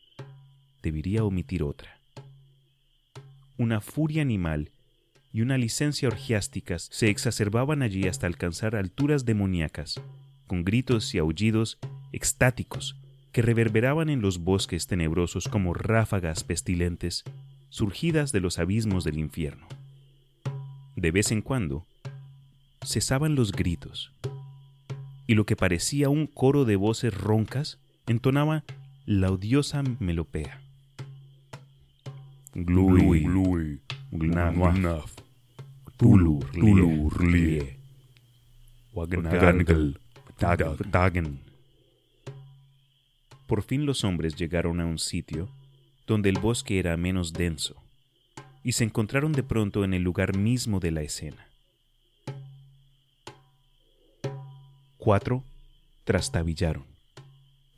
debería omitir otra. Una furia animal y una licencia orgiásticas se exacerbaban allí hasta alcanzar alturas demoníacas, con gritos y aullidos extáticos que reverberaban en los bosques tenebrosos como ráfagas pestilentes surgidas de los abismos del infierno. De vez en cuando, cesaban los gritos, y lo que parecía un coro de voces roncas entonaba la odiosa melopea. Glui, glui, gnaf, tulur, lie, Por fin los hombres llegaron a un sitio donde el bosque era menos denso, y se encontraron de pronto en el lugar mismo de la escena. Cuatro trastabillaron,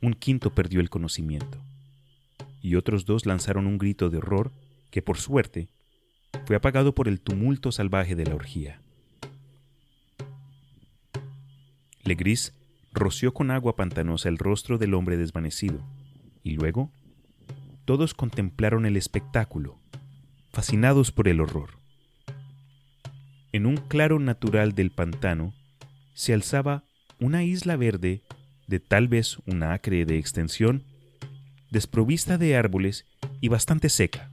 un quinto perdió el conocimiento, y otros dos lanzaron un grito de horror que, por suerte, fue apagado por el tumulto salvaje de la orgía. Legris roció con agua pantanosa el rostro del hombre desvanecido, y luego todos contemplaron el espectáculo, fascinados por el horror. En un claro natural del pantano se alzaba una isla verde de tal vez un acre de extensión, desprovista de árboles y bastante seca.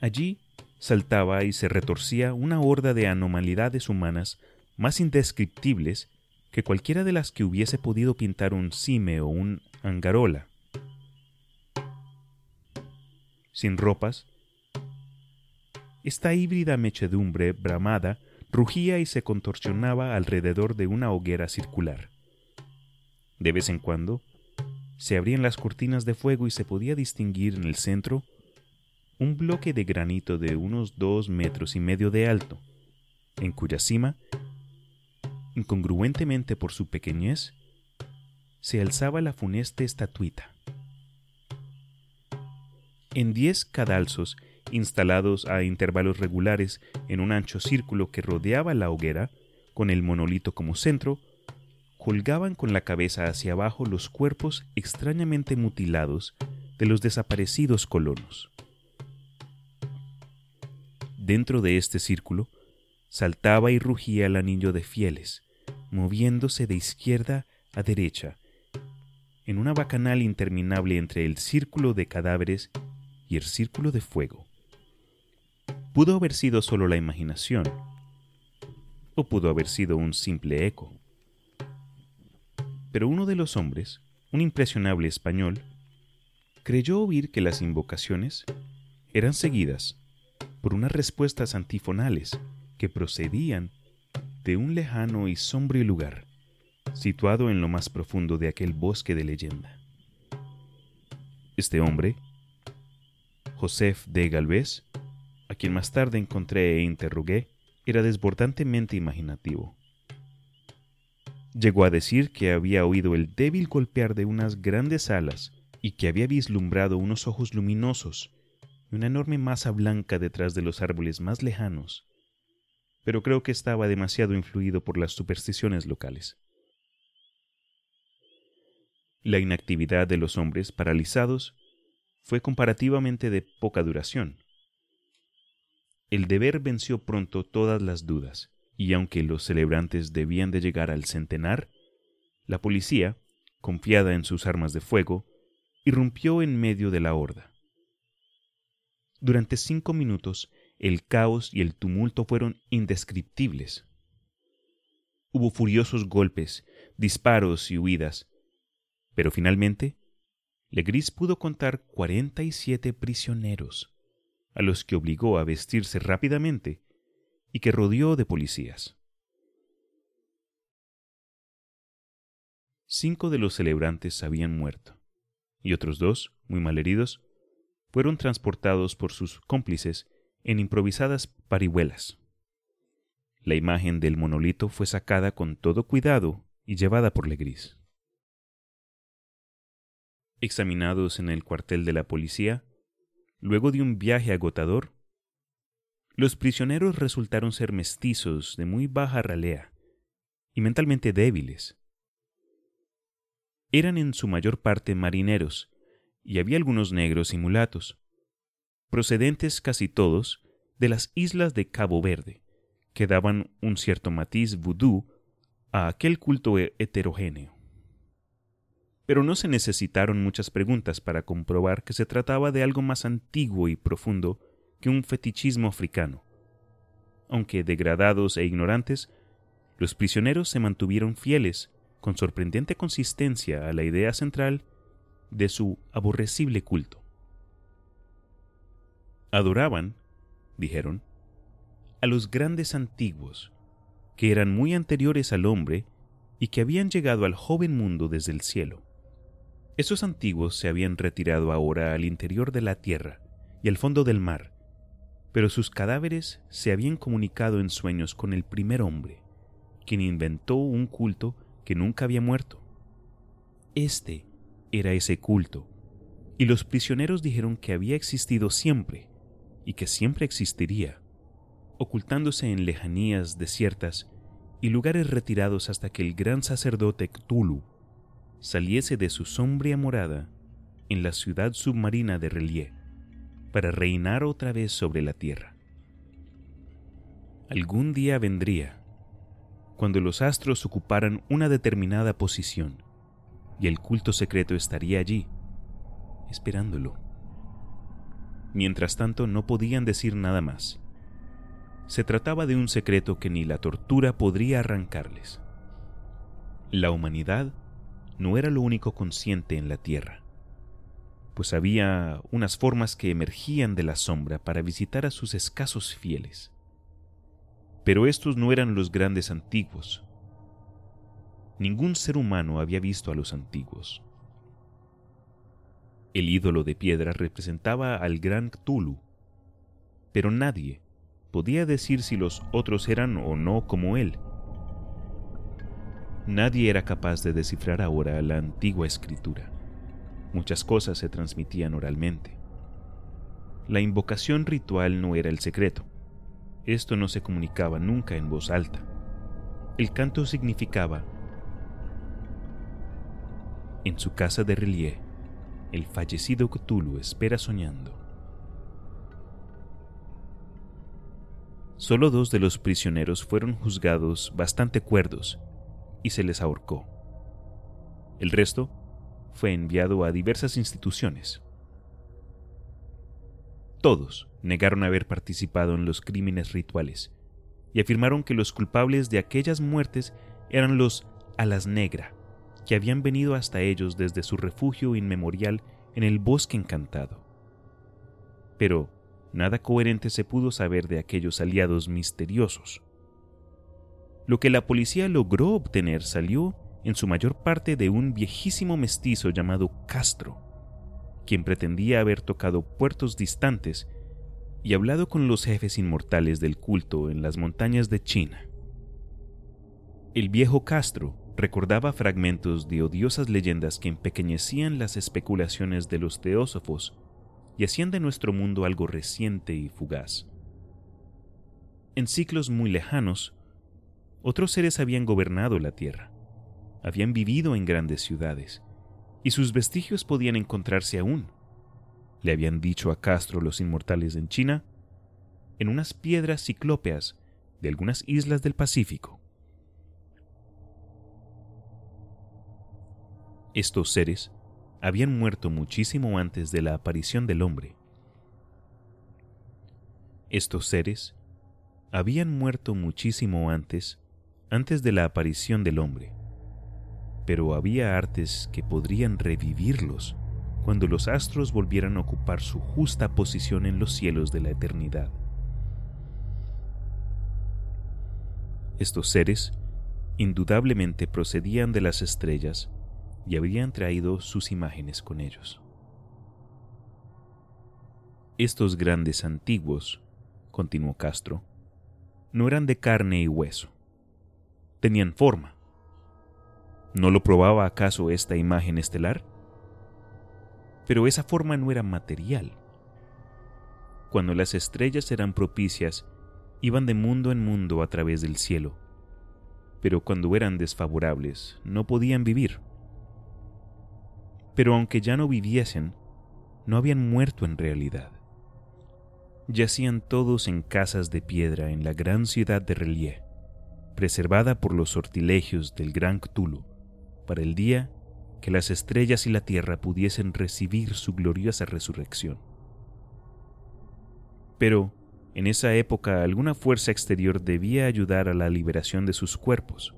Allí saltaba y se retorcía una horda de anomalidades humanas más indescriptibles que cualquiera de las que hubiese podido pintar un cime o un angarola. sin ropas. Esta híbrida mechedumbre bramada rugía y se contorsionaba alrededor de una hoguera circular. De vez en cuando, se abrían las cortinas de fuego y se podía distinguir en el centro un bloque de granito de unos dos metros y medio de alto, en cuya cima, incongruentemente por su pequeñez, se alzaba la funesta estatuita. En diez cadalzos, instalados a intervalos regulares en un ancho círculo que rodeaba la hoguera, con el monolito como centro, colgaban con la cabeza hacia abajo los cuerpos extrañamente mutilados de los desaparecidos colonos. Dentro de este círculo saltaba y rugía el anillo de fieles, moviéndose de izquierda a derecha, en una bacanal interminable entre el círculo de cadáveres y el círculo de fuego. Pudo haber sido solo la imaginación, o pudo haber sido un simple eco. Pero uno de los hombres, un impresionable español, creyó oír que las invocaciones eran seguidas por unas respuestas antifonales que procedían de un lejano y sombrío lugar, situado en lo más profundo de aquel bosque de leyenda. Este hombre, Joseph de Galvez, a quien más tarde encontré e interrogué, era desbordantemente imaginativo. Llegó a decir que había oído el débil golpear de unas grandes alas y que había vislumbrado unos ojos luminosos y una enorme masa blanca detrás de los árboles más lejanos, pero creo que estaba demasiado influido por las supersticiones locales. La inactividad de los hombres paralizados fue comparativamente de poca duración. El deber venció pronto todas las dudas, y aunque los celebrantes debían de llegar al centenar, la policía, confiada en sus armas de fuego, irrumpió en medio de la horda. Durante cinco minutos el caos y el tumulto fueron indescriptibles. Hubo furiosos golpes, disparos y huidas, pero finalmente Legris pudo contar cuarenta y siete prisioneros, a los que obligó a vestirse rápidamente y que rodeó de policías. Cinco de los celebrantes habían muerto, y otros dos, muy malheridos, fueron transportados por sus cómplices en improvisadas parihuelas. La imagen del monolito fue sacada con todo cuidado y llevada por Legris. Examinados en el cuartel de la policía, luego de un viaje agotador, los prisioneros resultaron ser mestizos de muy baja ralea y mentalmente débiles. Eran en su mayor parte marineros, y había algunos negros y mulatos, procedentes casi todos de las islas de Cabo Verde, que daban un cierto matiz vudú a aquel culto heterogéneo. Pero no se necesitaron muchas preguntas para comprobar que se trataba de algo más antiguo y profundo que un fetichismo africano. Aunque degradados e ignorantes, los prisioneros se mantuvieron fieles, con sorprendente consistencia, a la idea central de su aborrecible culto. Adoraban, dijeron, a los grandes antiguos, que eran muy anteriores al hombre y que habían llegado al joven mundo desde el cielo. Esos antiguos se habían retirado ahora al interior de la tierra y al fondo del mar, pero sus cadáveres se habían comunicado en sueños con el primer hombre, quien inventó un culto que nunca había muerto. Este era ese culto, y los prisioneros dijeron que había existido siempre y que siempre existiría, ocultándose en lejanías desiertas y lugares retirados hasta que el gran sacerdote Cthulhu saliese de su sombría morada en la ciudad submarina de Relie para reinar otra vez sobre la tierra. Algún día vendría, cuando los astros ocuparan una determinada posición, y el culto secreto estaría allí, esperándolo. Mientras tanto no podían decir nada más. Se trataba de un secreto que ni la tortura podría arrancarles. La humanidad no era lo único consciente en la Tierra pues había unas formas que emergían de la sombra para visitar a sus escasos fieles. Pero estos no eran los grandes antiguos. Ningún ser humano había visto a los antiguos. El ídolo de piedra representaba al gran Cthulhu, pero nadie podía decir si los otros eran o no como él. Nadie era capaz de descifrar ahora la antigua escritura. Muchas cosas se transmitían oralmente. La invocación ritual no era el secreto. Esto no se comunicaba nunca en voz alta. El canto significaba, en su casa de Relie, el fallecido Cthulhu espera soñando. Solo dos de los prisioneros fueron juzgados bastante cuerdos y se les ahorcó. El resto fue enviado a diversas instituciones. Todos negaron haber participado en los crímenes rituales y afirmaron que los culpables de aquellas muertes eran los alas negra, que habían venido hasta ellos desde su refugio inmemorial en el bosque encantado. Pero nada coherente se pudo saber de aquellos aliados misteriosos. Lo que la policía logró obtener salió en su mayor parte de un viejísimo mestizo llamado Castro, quien pretendía haber tocado puertos distantes y hablado con los jefes inmortales del culto en las montañas de China. El viejo Castro recordaba fragmentos de odiosas leyendas que empequeñecían las especulaciones de los teósofos y hacían de nuestro mundo algo reciente y fugaz. En ciclos muy lejanos, otros seres habían gobernado la Tierra, habían vivido en grandes ciudades, y sus vestigios podían encontrarse aún. Le habían dicho a Castro los inmortales en China, en unas piedras ciclópeas de algunas islas del Pacífico. Estos seres habían muerto muchísimo antes de la aparición del hombre. Estos seres habían muerto muchísimo antes, antes de la aparición del hombre. Pero había artes que podrían revivirlos cuando los astros volvieran a ocupar su justa posición en los cielos de la eternidad. Estos seres indudablemente procedían de las estrellas y habían traído sus imágenes con ellos. Estos grandes antiguos, continuó Castro, no eran de carne y hueso. Tenían forma. ¿No lo probaba acaso esta imagen estelar? Pero esa forma no era material. Cuando las estrellas eran propicias, iban de mundo en mundo a través del cielo, pero cuando eran desfavorables, no podían vivir pero aunque ya no viviesen, no habían muerto en realidad. Yacían todos en casas de piedra en la gran ciudad de Relie, preservada por los sortilegios del gran Cthulhu, para el día que las estrellas y la tierra pudiesen recibir su gloriosa resurrección. Pero, en esa época alguna fuerza exterior debía ayudar a la liberación de sus cuerpos,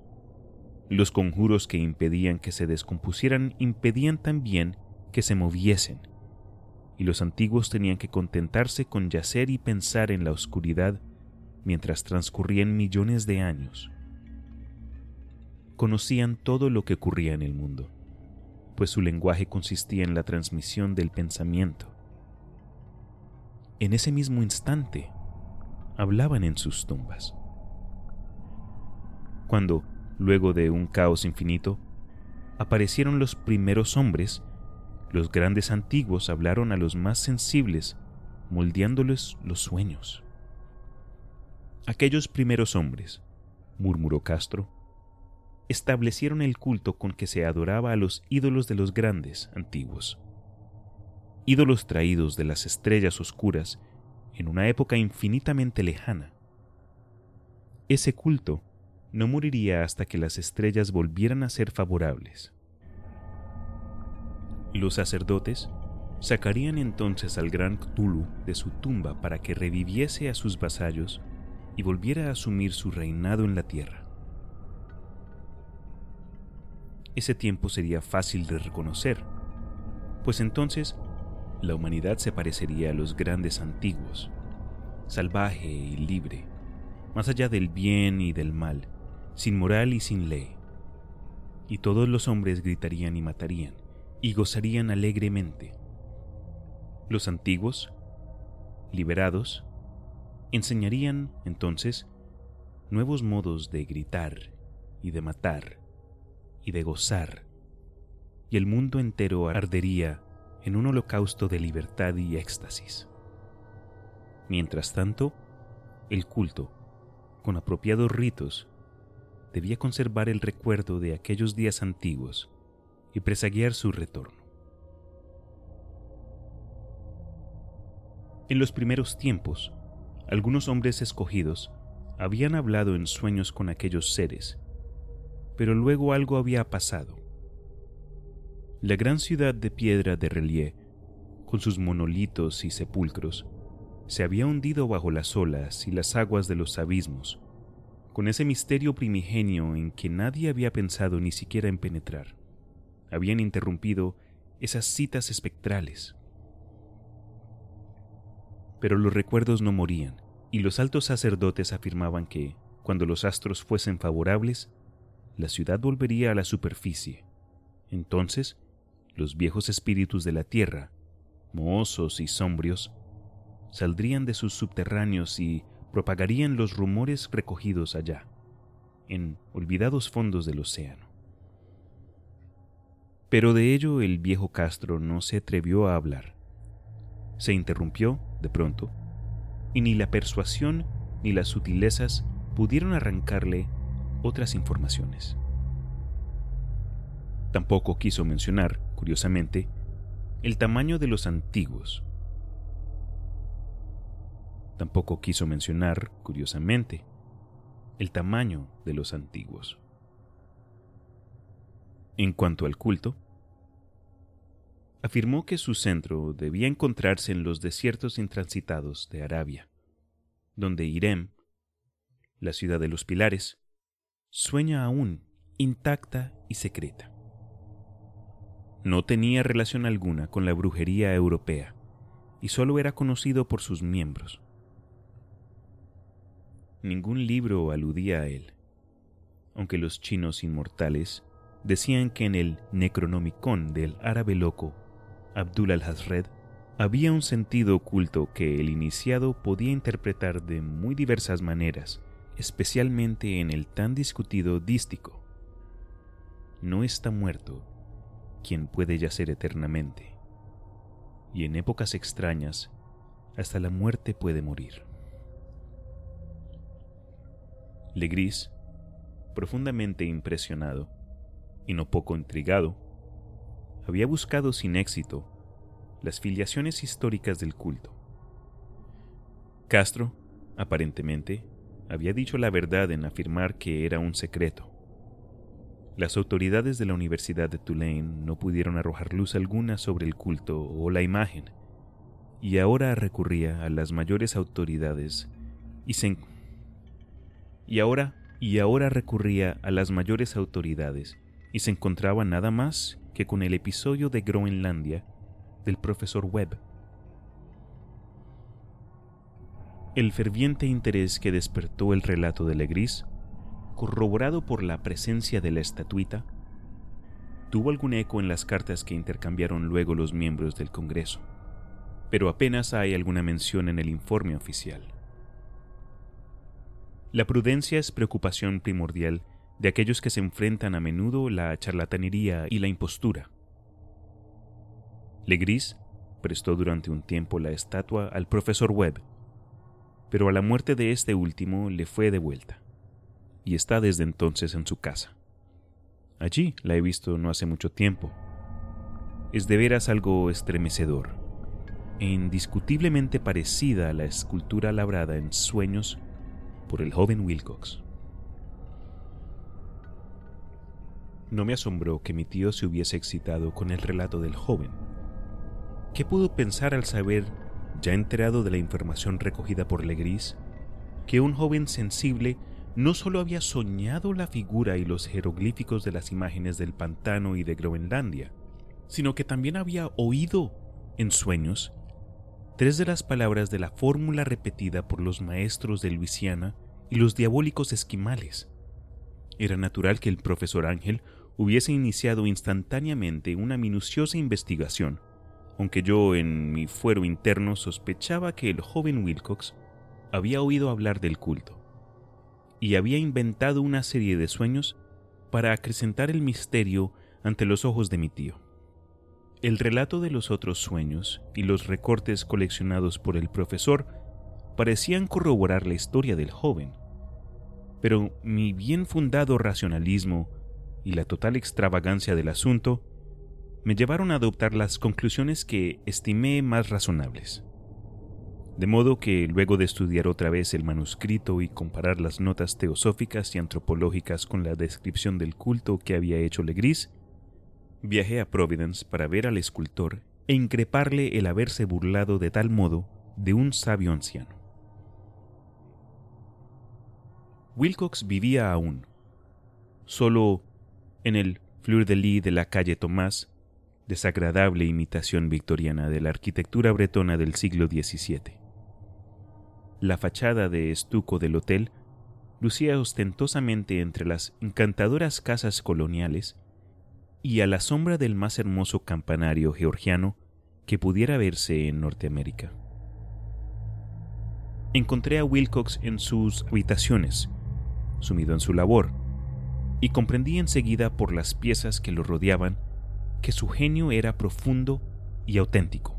los conjuros que impedían que se descompusieran impedían también que se moviesen, y los antiguos tenían que contentarse con yacer y pensar en la oscuridad mientras transcurrían millones de años. Conocían todo lo que ocurría en el mundo, pues su lenguaje consistía en la transmisión del pensamiento. En ese mismo instante, hablaban en sus tumbas. Cuando Luego de un caos infinito, aparecieron los primeros hombres, los grandes antiguos hablaron a los más sensibles, moldeándoles los sueños. Aquellos primeros hombres, murmuró Castro, establecieron el culto con que se adoraba a los ídolos de los grandes antiguos. Ídolos traídos de las estrellas oscuras en una época infinitamente lejana. Ese culto no moriría hasta que las estrellas volvieran a ser favorables. Los sacerdotes sacarían entonces al gran Cthulhu de su tumba para que reviviese a sus vasallos y volviera a asumir su reinado en la tierra. Ese tiempo sería fácil de reconocer, pues entonces la humanidad se parecería a los grandes antiguos, salvaje y libre, más allá del bien y del mal, sin moral y sin ley. Y todos los hombres gritarían y matarían, y gozarían alegremente, Los antiguos, liberados, enseñarían entonces nuevos modos de gritar y de matar y de gozar, y el mundo entero ardería en un holocausto de libertad y éxtasis. Mientras tanto, el culto, con apropiados ritos, debía conservar el recuerdo de aquellos días antiguos y presagiar su retorno. En los primeros tiempos, algunos hombres escogidos habían hablado en sueños con aquellos seres, pero luego algo había pasado. La gran ciudad de piedra de relieve, con sus monolitos y sepulcros, se había hundido bajo las olas y las aguas de los abismos, con ese misterio primigenio en que nadie había pensado ni siquiera en penetrar. Habían interrumpido esas citas espectrales. Pero los recuerdos no morían, y los altos sacerdotes afirmaban que, cuando los astros fuesen favorables, la ciudad volvería a la superficie. Entonces, los viejos espíritus de la tierra, mohosos y sombrios, saldrían de sus subterráneos y propagarían los rumores recogidos allá, en olvidados fondos del océano. Pero de ello el viejo Castro no se atrevió a hablar. Se interrumpió, de pronto, y ni la persuasión ni las sutilezas pudieron arrancarle otras informaciones. Tampoco quiso mencionar, curiosamente, el tamaño de los antiguos, Tampoco quiso mencionar, curiosamente, el tamaño de los antiguos. En cuanto al culto, afirmó que su centro debía encontrarse en los desiertos intransitados de Arabia, donde Irem, la ciudad de los pilares, sueña aún intacta y secreta. No tenía relación alguna con la brujería europea y solo era conocido por sus miembros. Ningún libro aludía a él, aunque los chinos inmortales decían que en el Necronomicon del árabe loco Abdul al-Hazred había un sentido oculto que el iniciado podía interpretar de muy diversas maneras, especialmente en el tan discutido dístico. No está muerto quien puede yacer eternamente, y en épocas extrañas hasta la muerte puede morir. Legris, profundamente impresionado y no poco intrigado, había buscado sin éxito las filiaciones históricas del culto. Castro, aparentemente, había dicho la verdad en afirmar que era un secreto. Las autoridades de la Universidad de Tulane no pudieron arrojar luz alguna sobre el culto o la imagen, y ahora recurría a las mayores autoridades y se y ahora y ahora recurría a las mayores autoridades y se encontraba nada más que con el episodio de Groenlandia del profesor Webb. El ferviente interés que despertó el relato de Legris, corroborado por la presencia de la estatuita, tuvo algún eco en las cartas que intercambiaron luego los miembros del Congreso, pero apenas hay alguna mención en el informe oficial. La prudencia es preocupación primordial de aquellos que se enfrentan a menudo la charlatanería y la impostura. Legris prestó durante un tiempo la estatua al profesor Webb, pero a la muerte de este último le fue devuelta, y está desde entonces en su casa. Allí la he visto no hace mucho tiempo. Es de veras algo estremecedor, e indiscutiblemente parecida a la escultura labrada en sueños por el joven Wilcox. No me asombró que mi tío se hubiese excitado con el relato del joven. ¿Qué pudo pensar al saber, ya enterado de la información recogida por Legris, que un joven sensible no solo había soñado la figura y los jeroglíficos de las imágenes del pantano y de Groenlandia, sino que también había oído en sueños tres de las palabras de la fórmula repetida por los maestros de Luisiana y los diabólicos esquimales. Era natural que el profesor Ángel hubiese iniciado instantáneamente una minuciosa investigación aunque yo en mi fuero interno sospechaba que el joven Wilcox había oído hablar del culto y había inventado una serie de sueños para acrecentar el misterio ante los ojos de mi tío. El relato de los otros sueños y los recortes coleccionados por el profesor parecían corroborar la historia del joven, pero mi bien fundado racionalismo y la total extravagancia del asunto me llevaron a adoptar las conclusiones que estimé más razonables. De modo que luego de estudiar otra vez el manuscrito y comparar las notas teosóficas y antropológicas con la descripción del culto que había hecho Legris, viajé a Providence para ver al escultor e increparle el haberse burlado de tal modo de un sabio anciano. Wilcox vivía aún, solo en el fleur de lis de la calle Tomás, desagradable imitación victoriana de la arquitectura bretona del siglo XVII. La fachada de estuco del hotel lucía ostentosamente entre las encantadoras casas coloniales y a la sombra del más hermoso campanario georgiano que pudiera verse en Norteamérica. Encontré a Wilcox en sus habitaciones, sumido en su labor, y comprendí enseguida por las piezas que lo rodeaban que su genio era profundo y auténtico.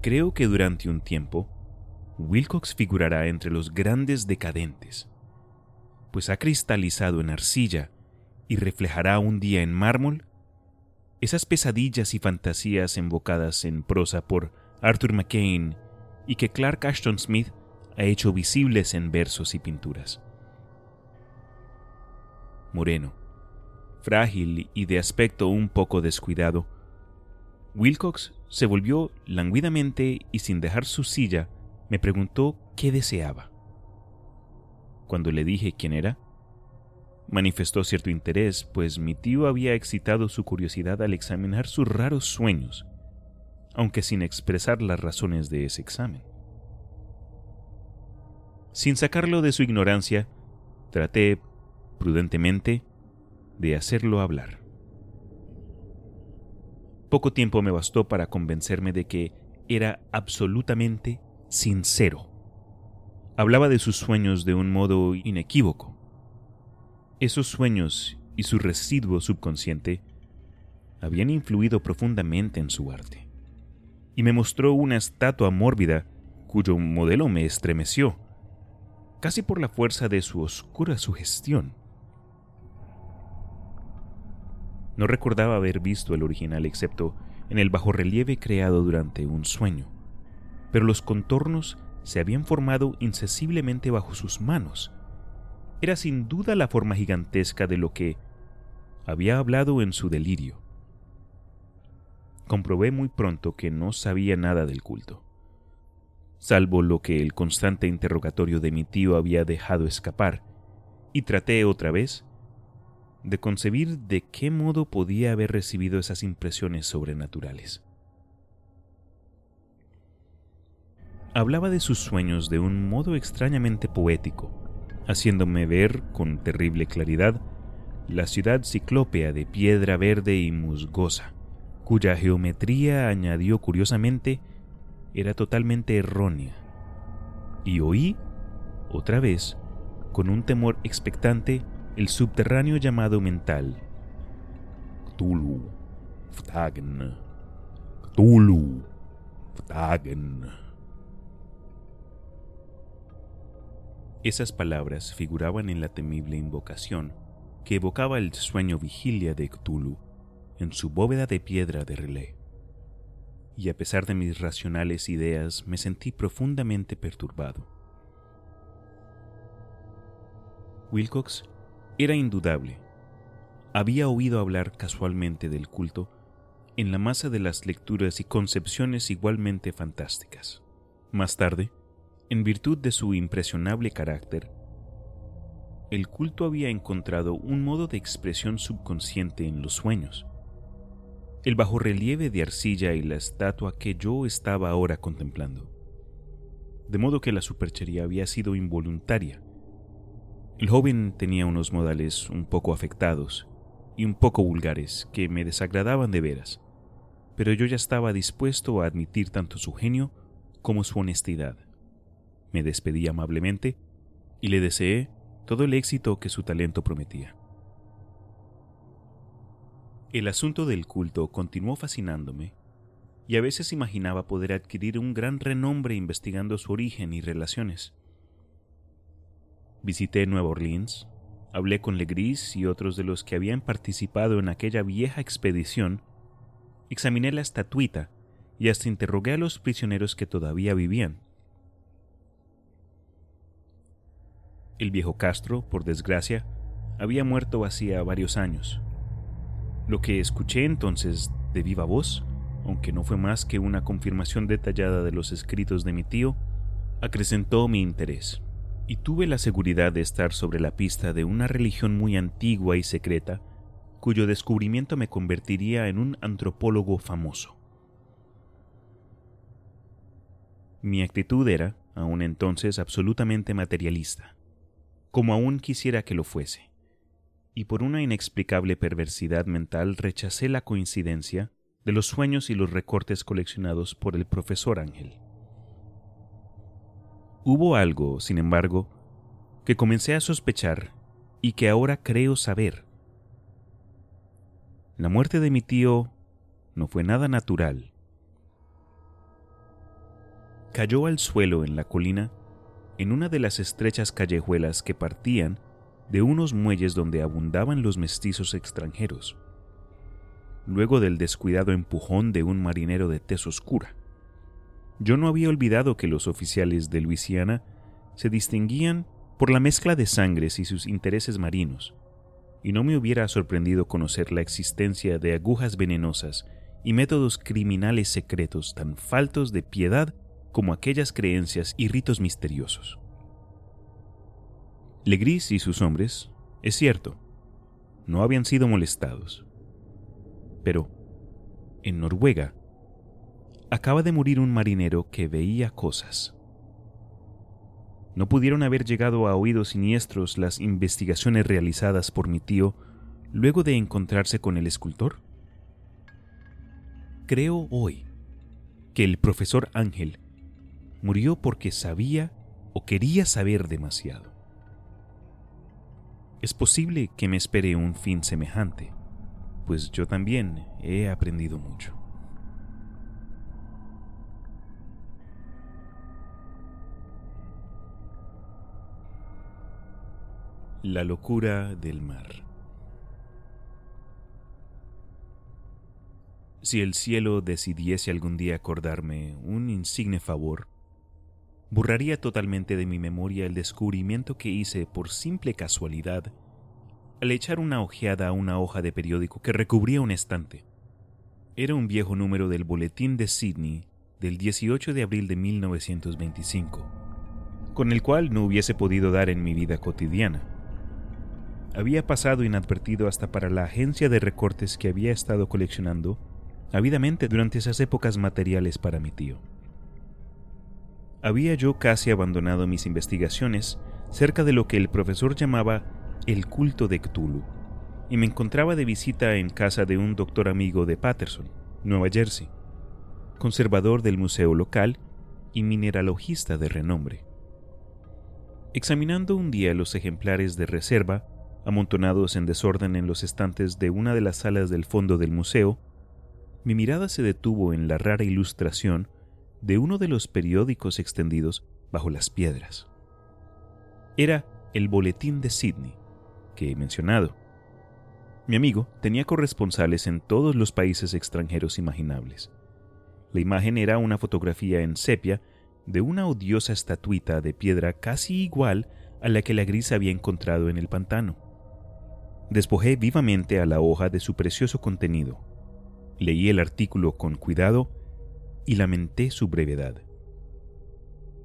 Creo que durante un tiempo Wilcox figurará entre los grandes decadentes, pues ha cristalizado en arcilla y reflejará un día en mármol esas pesadillas y fantasías invocadas en prosa por Arthur McCain y que Clark Ashton Smith ha hecho visibles en versos y pinturas. Moreno, frágil y de aspecto un poco descuidado, Wilcox se volvió languidamente y sin dejar su silla me preguntó qué deseaba. Cuando le dije quién era, manifestó cierto interés, pues mi tío había excitado su curiosidad al examinar sus raros sueños, aunque sin expresar las razones de ese examen. Sin sacarlo de su ignorancia, traté, prudentemente, de hacerlo hablar. Poco tiempo me bastó para convencerme de que era absolutamente sincero. Hablaba de sus sueños de un modo inequívoco. Esos sueños y su residuo subconsciente habían influido profundamente en su arte. Y me mostró una estatua mórbida cuyo modelo me estremeció, casi por la fuerza de su oscura sugestión. No recordaba haber visto el original excepto en el bajorrelieve creado durante un sueño pero los contornos se habían formado incesiblemente bajo sus manos. Era sin duda la forma gigantesca de lo que había hablado en su delirio. Comprobé muy pronto que no sabía nada del culto, salvo lo que el constante interrogatorio de mi tío había dejado escapar, y traté otra vez de concebir de qué modo podía haber recibido esas impresiones sobrenaturales. hablaba de sus sueños de un modo extrañamente poético, haciéndome ver con terrible claridad la ciudad ciclópea de piedra verde y musgosa, cuya geometría, añadió curiosamente, era totalmente errónea. Y oí, otra vez, con un temor expectante, el subterráneo llamado mental. Cthulhu, Ftagn, Cthulhu, Ftagn. Esas palabras figuraban en la temible invocación que evocaba el sueño vigilia de Cthulhu en su bóveda de piedra de relé. Y a pesar de mis racionales ideas me sentí profundamente perturbado. Wilcox era indudable. Había oído hablar casualmente del culto en la masa de las lecturas y concepciones igualmente fantásticas. Más tarde, en virtud de su impresionable carácter, el culto había encontrado un modo de expresión subconsciente en los sueños. El bajorrelieve de arcilla y la estatua que yo estaba ahora contemplando. De modo que la superchería había sido involuntaria. El joven tenía unos modales un poco afectados y un poco vulgares que me desagradaban de veras, pero yo ya estaba dispuesto a admitir tanto su genio como su honestidad. Me despedí amablemente y le deseé todo el éxito que su talento prometía. El asunto del culto continuó fascinándome y a veces imaginaba poder adquirir un gran renombre investigando su origen y relaciones. Visité Nueva Orleans, hablé con Legris y otros de los que habían participado en aquella vieja expedición, examiné la estatuita y hasta interrogué a los prisioneros que todavía vivían. El viejo Castro, por desgracia, había muerto hacía varios años. Lo que escuché entonces de viva voz aunque no fue más que una confirmación detallada de los escritos de mi tío, acrecentó mi interés, y tuve la seguridad de estar sobre la pista de una religión muy antigua y secreta, cuyo descubrimiento me convertiría en un antropólogo famoso. Mi actitud era, aún entonces, absolutamente materialista, como aún quisiera que lo fuese, y por una inexplicable perversidad mental rechacé la coincidencia de los sueños y los recortes coleccionados por el profesor Ángel. Hubo algo, sin embargo, que comencé a sospechar y que ahora creo saber. La muerte de mi tío no fue nada natural. Cayó al suelo en la colina en una de las estrechas callejuelas que partían de unos muelles donde abundaban los mestizos extranjeros luego del descuidado empujón de un marinero de tez oscura. Yo no había olvidado que los oficiales de Luisiana se distinguían por la mezcla de sangres y sus intereses marinos, y no me hubiera sorprendido conocer la existencia de agujas venenosas y métodos criminales secretos tan faltos de piedad como aquellas creencias y ritos misteriosos. Legris y sus hombres, es cierto, no habían sido molestados. Pero, en Noruega, acaba de morir un marinero que veía cosas. ¿No pudieron haber llegado a oídos siniestros las investigaciones realizadas por mi tío luego de encontrarse con el escultor? Creo hoy que el profesor Ángel murió porque sabía o quería saber demasiado. Es posible que me espere un fin semejante pues yo también he aprendido mucho. La locura del mar. Si el cielo decidiese algún día acordarme un insigne favor, borraría totalmente de mi memoria el descubrimiento que hice por simple casualidad al echar una ojeada a una hoja de periódico que recubría un estante. Era un viejo número del Boletín de Sydney del 18 de abril de 1925, con el cual no hubiese podido dar en mi vida cotidiana. Había pasado inadvertido hasta para la agencia de recortes que había estado coleccionando ávidamente durante esas épocas materiales para mi tío. Había yo casi abandonado mis investigaciones cerca de lo que el profesor llamaba el culto de Cthulhu, y me encontraba de visita en casa de un doctor amigo de Patterson, Nueva Jersey, conservador del museo local y mineralogista de renombre. Examinando un día los ejemplares de reserva, amontonados en desorden en los estantes de una de las salas del fondo del museo, mi mirada se detuvo en la rara ilustración de uno de los periódicos extendidos bajo las piedras. Era el Boletín de Sydney, que he mencionado. Mi amigo tenía corresponsales en todos los países extranjeros imaginables. La imagen era una fotografía en sepia de una odiosa estatuita de piedra casi igual a la que la gris había encontrado en el pantano. Despojé vivamente a la hoja de su precioso contenido. Leí el artículo con cuidado y lamenté su brevedad.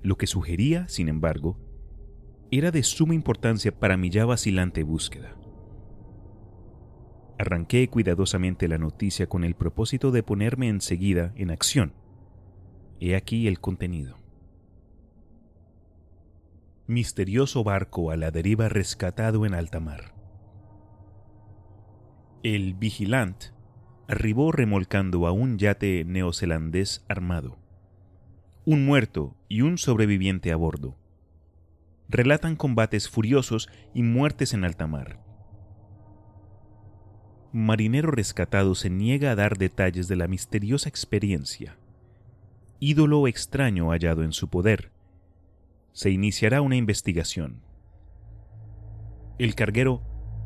Lo que sugería, sin embargo, era de suma importancia para mi ya vacilante búsqueda. Arranqué cuidadosamente la noticia con el propósito de ponerme enseguida en acción. He aquí el contenido. Misterioso barco a la deriva rescatado en alta mar. El Vigilant arribó remolcando a un yate neozelandés armado. Un muerto y un sobreviviente a bordo. Relatan combates furiosos y muertes en alta mar. Marinero rescatado se niega a dar detalles de la misteriosa experiencia. Ídolo extraño hallado en su poder. Se iniciará una investigación. El carguero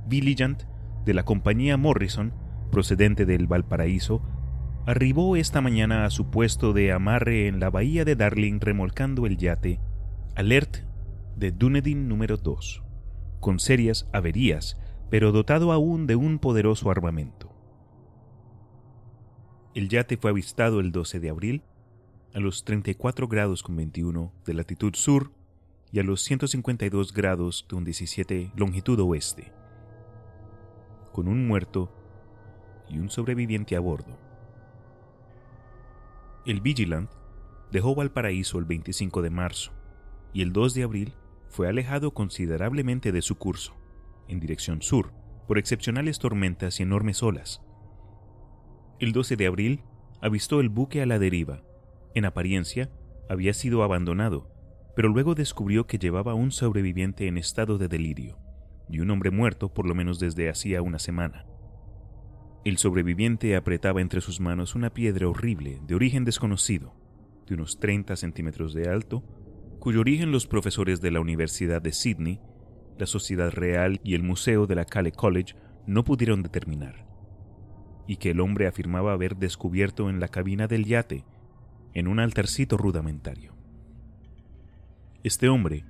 Villigant de la compañía Morrison, procedente del Valparaíso, arribó esta mañana a su puesto de amarre en la bahía de Darling remolcando el yate Alert de Dunedin número 2, con serias averías, pero dotado aún de un poderoso armamento. El yate fue avistado el 12 de abril a los 34 grados con 21 de latitud sur y a los 152 grados con 17 longitud oeste con un muerto y un sobreviviente a bordo. El Vigilant dejó Valparaíso el 25 de marzo y el 2 de abril fue alejado considerablemente de su curso, en dirección sur, por excepcionales tormentas y enormes olas. El 12 de abril avistó el buque a la deriva. En apariencia, había sido abandonado, pero luego descubrió que llevaba un sobreviviente en estado de delirio y un hombre muerto por lo menos desde hacía una semana. El sobreviviente apretaba entre sus manos una piedra horrible de origen desconocido, de unos 30 centímetros de alto, cuyo origen los profesores de la Universidad de Sydney, la Sociedad Real y el Museo de la Cale College no pudieron determinar, y que el hombre afirmaba haber descubierto en la cabina del yate, en un altarcito rudimentario. Este hombre,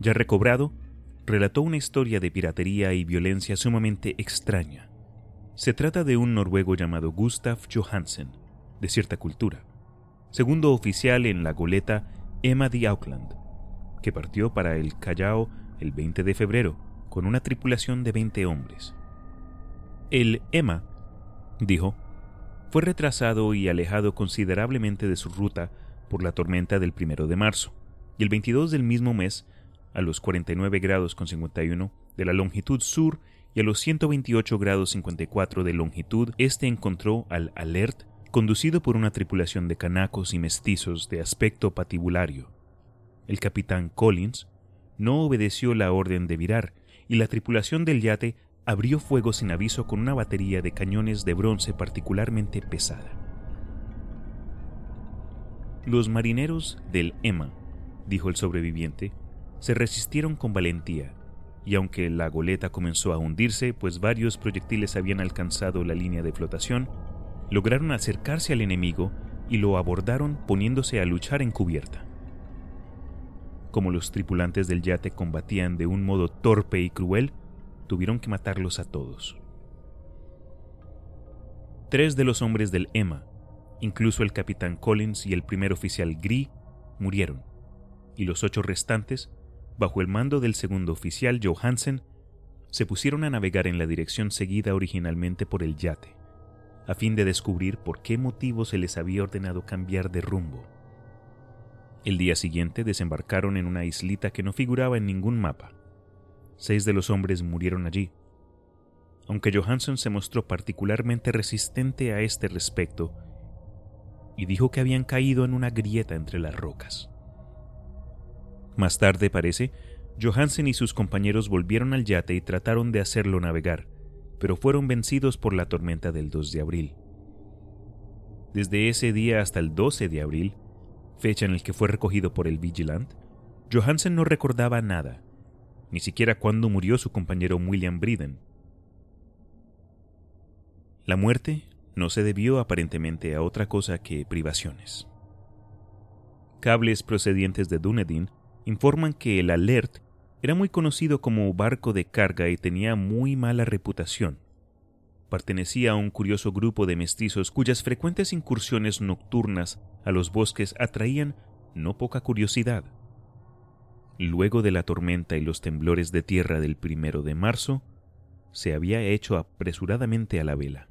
ya recobrado, relató una historia de piratería y violencia sumamente extraña. Se trata de un noruego llamado Gustav Johansen, de cierta cultura, segundo oficial en la goleta Emma de Auckland, que partió para el Callao el 20 de febrero con una tripulación de 20 hombres. El Emma, dijo, fue retrasado y alejado considerablemente de su ruta por la tormenta del primero de marzo, y el 22 del mismo mes a los 49 grados con 51 de la longitud sur y a los 128 grados 54 de longitud este encontró al Alert conducido por una tripulación de canacos y mestizos de aspecto patibulario. El capitán Collins no obedeció la orden de virar y la tripulación del yate abrió fuego sin aviso con una batería de cañones de bronce particularmente pesada. Los marineros del Emma, dijo el sobreviviente, se resistieron con valentía, y aunque la goleta comenzó a hundirse, pues varios proyectiles habían alcanzado la línea de flotación, lograron acercarse al enemigo y lo abordaron poniéndose a luchar en cubierta. Como los tripulantes del yate combatían de un modo torpe y cruel, tuvieron que matarlos a todos. Tres de los hombres del Emma, incluso el capitán Collins y el primer oficial Gree, murieron, y los ocho restantes bajo el mando del segundo oficial Johansen, se pusieron a navegar en la dirección seguida originalmente por el yate, a fin de descubrir por qué motivo se les había ordenado cambiar de rumbo. El día siguiente desembarcaron en una islita que no figuraba en ningún mapa. Seis de los hombres murieron allí. Aunque Johansen se mostró particularmente resistente a este respecto y dijo que habían caído en una grieta entre las rocas. Más tarde, parece, Johansen y sus compañeros volvieron al yate y trataron de hacerlo navegar, pero fueron vencidos por la tormenta del 2 de abril. Desde ese día hasta el 12 de abril, fecha en el que fue recogido por el Vigilant, Johansen no recordaba nada, ni siquiera cuándo murió su compañero William Briden. La muerte no se debió aparentemente a otra cosa que privaciones. Cables procedientes de Dunedin informan que el Alert era muy conocido como barco de carga y tenía muy mala reputación. Pertenecía a un curioso grupo de mestizos cuyas frecuentes incursiones nocturnas a los bosques atraían no poca curiosidad. Luego de la tormenta y los temblores de tierra del primero de marzo, se había hecho apresuradamente a la vela.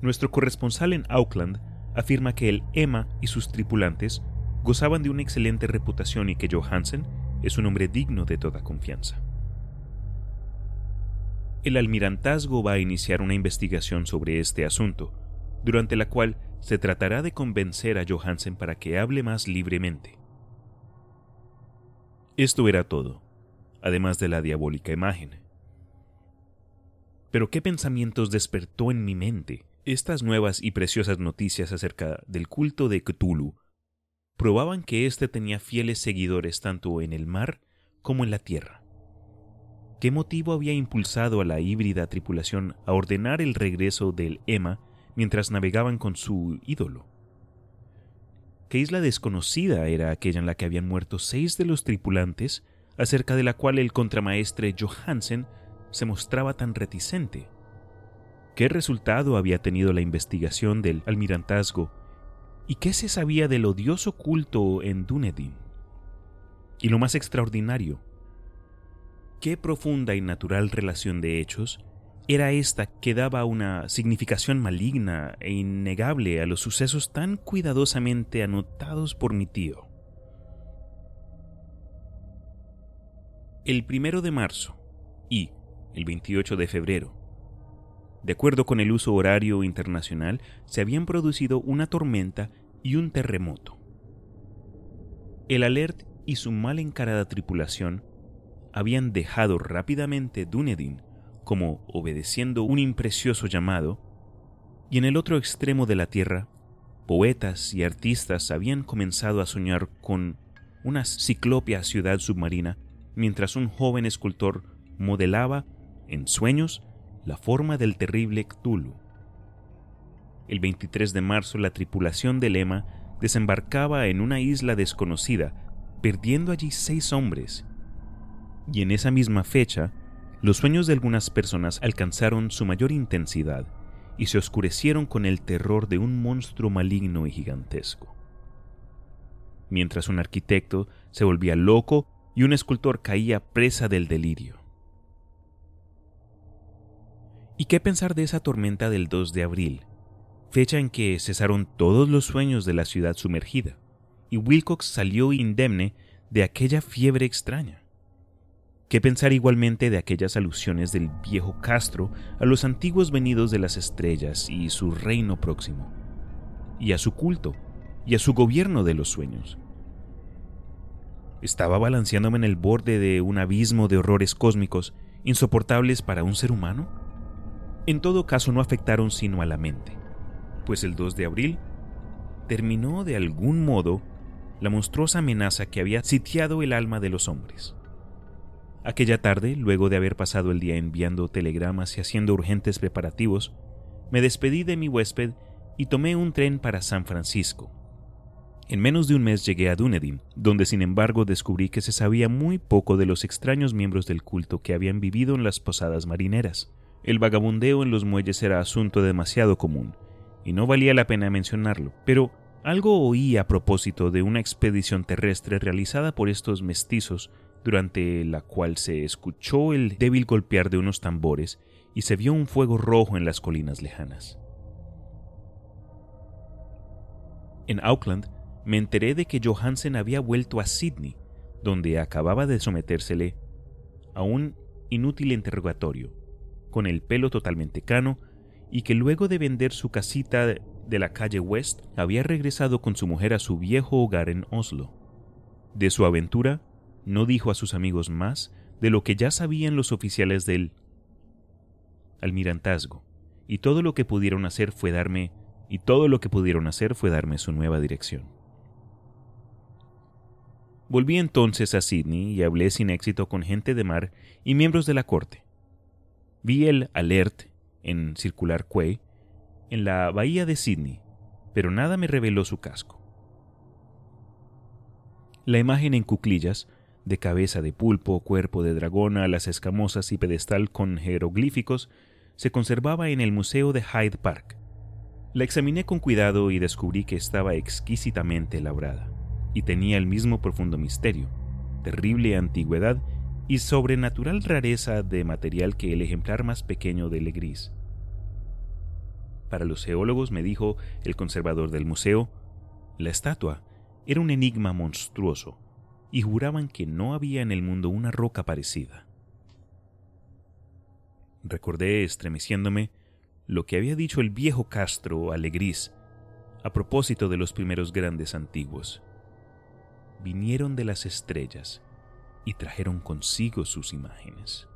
Nuestro corresponsal en Auckland afirma que el Emma y sus tripulantes gozaban de una excelente reputación y que Johansen es un hombre digno de toda confianza. El almirantazgo va a iniciar una investigación sobre este asunto, durante la cual se tratará de convencer a Johansen para que hable más libremente. Esto era todo, además de la diabólica imagen. Pero qué pensamientos despertó en mi mente estas nuevas y preciosas noticias acerca del culto de Cthulhu probaban que éste tenía fieles seguidores tanto en el mar como en la tierra. ¿Qué motivo había impulsado a la híbrida tripulación a ordenar el regreso del Emma mientras navegaban con su ídolo? ¿Qué isla desconocida era aquella en la que habían muerto seis de los tripulantes, acerca de la cual el contramaestre Johansen se mostraba tan reticente? ¿Qué resultado había tenido la investigación del almirantazgo ¿Y qué se sabía del odioso culto en Dunedin? Y lo más extraordinario, qué profunda y natural relación de hechos era esta que daba una significación maligna e innegable a los sucesos tan cuidadosamente anotados por mi tío. El primero de marzo y el 28 de febrero de acuerdo con el uso horario internacional, se habían producido una tormenta y un terremoto. El Alert y su mal encarada tripulación habían dejado rápidamente Dunedin como obedeciendo un imprecioso llamado, y en el otro extremo de la Tierra, poetas y artistas habían comenzado a soñar con una ciclópea ciudad submarina, mientras un joven escultor modelaba, en sueños, la forma del terrible Cthulhu. El 23 de marzo la tripulación del Lema desembarcaba en una isla desconocida, perdiendo allí seis hombres. Y en esa misma fecha, los sueños de algunas personas alcanzaron su mayor intensidad y se oscurecieron con el terror de un monstruo maligno y gigantesco. Mientras un arquitecto se volvía loco y un escultor caía presa del delirio. ¿Y qué pensar de esa tormenta del 2 de abril, fecha en que cesaron todos los sueños de la ciudad sumergida, y Wilcox salió indemne de aquella fiebre extraña? ¿Qué pensar igualmente de aquellas alusiones del viejo Castro a los antiguos venidos de las estrellas y su reino próximo, y a su culto, y a su gobierno de los sueños? ¿Estaba balanceándome en el borde de un abismo de horrores cósmicos insoportables para un ser humano? En todo caso no afectaron sino a la mente, pues el 2 de abril terminó de algún modo la monstruosa amenaza que había sitiado el alma de los hombres. Aquella tarde, luego de haber pasado el día enviando telegramas y haciendo urgentes preparativos, me despedí de mi huésped y tomé un tren para San Francisco. En menos de un mes llegué a Dunedin, donde sin embargo descubrí que se sabía muy poco de los extraños miembros del culto que habían vivido en las posadas marineras. El vagabundeo en los muelles era asunto demasiado común, y no valía la pena mencionarlo, pero algo oí a propósito de una expedición terrestre realizada por estos mestizos, durante la cual se escuchó el débil golpear de unos tambores y se vio un fuego rojo en las colinas lejanas. En Auckland me enteré de que Johansen había vuelto a Sydney, donde acababa de sometérsele a un inútil interrogatorio con el pelo totalmente cano, y que luego de vender su casita de la calle West había regresado con su mujer a su viejo hogar en Oslo. De su aventura no dijo a sus amigos más de lo que ya sabían los oficiales del almirantazgo, y todo lo que pudieron hacer fue darme y todo lo que pudieron hacer fue darme su nueva dirección. Volví entonces a Sydney y hablé sin éxito con gente de mar y miembros de la corte. Vi el Alert en Circular Quay en la bahía de Sydney, pero nada me reveló su casco. La imagen en cuclillas, de cabeza de pulpo, cuerpo de dragón, alas escamosas y pedestal con jeroglíficos, se conservaba en el Museo de Hyde Park. La examiné con cuidado y descubrí que estaba exquisitamente labrada, y tenía el mismo profundo misterio, terrible antigüedad y sobrenatural rareza de material que el ejemplar más pequeño de Legris. Para los geólogos, me dijo el conservador del museo, la estatua era un enigma monstruoso y juraban que no había en el mundo una roca parecida. Recordé, estremeciéndome, lo que había dicho el viejo Castro Alegris a propósito de los primeros grandes antiguos. Vinieron de las estrellas y trajeron consigo sus imágenes.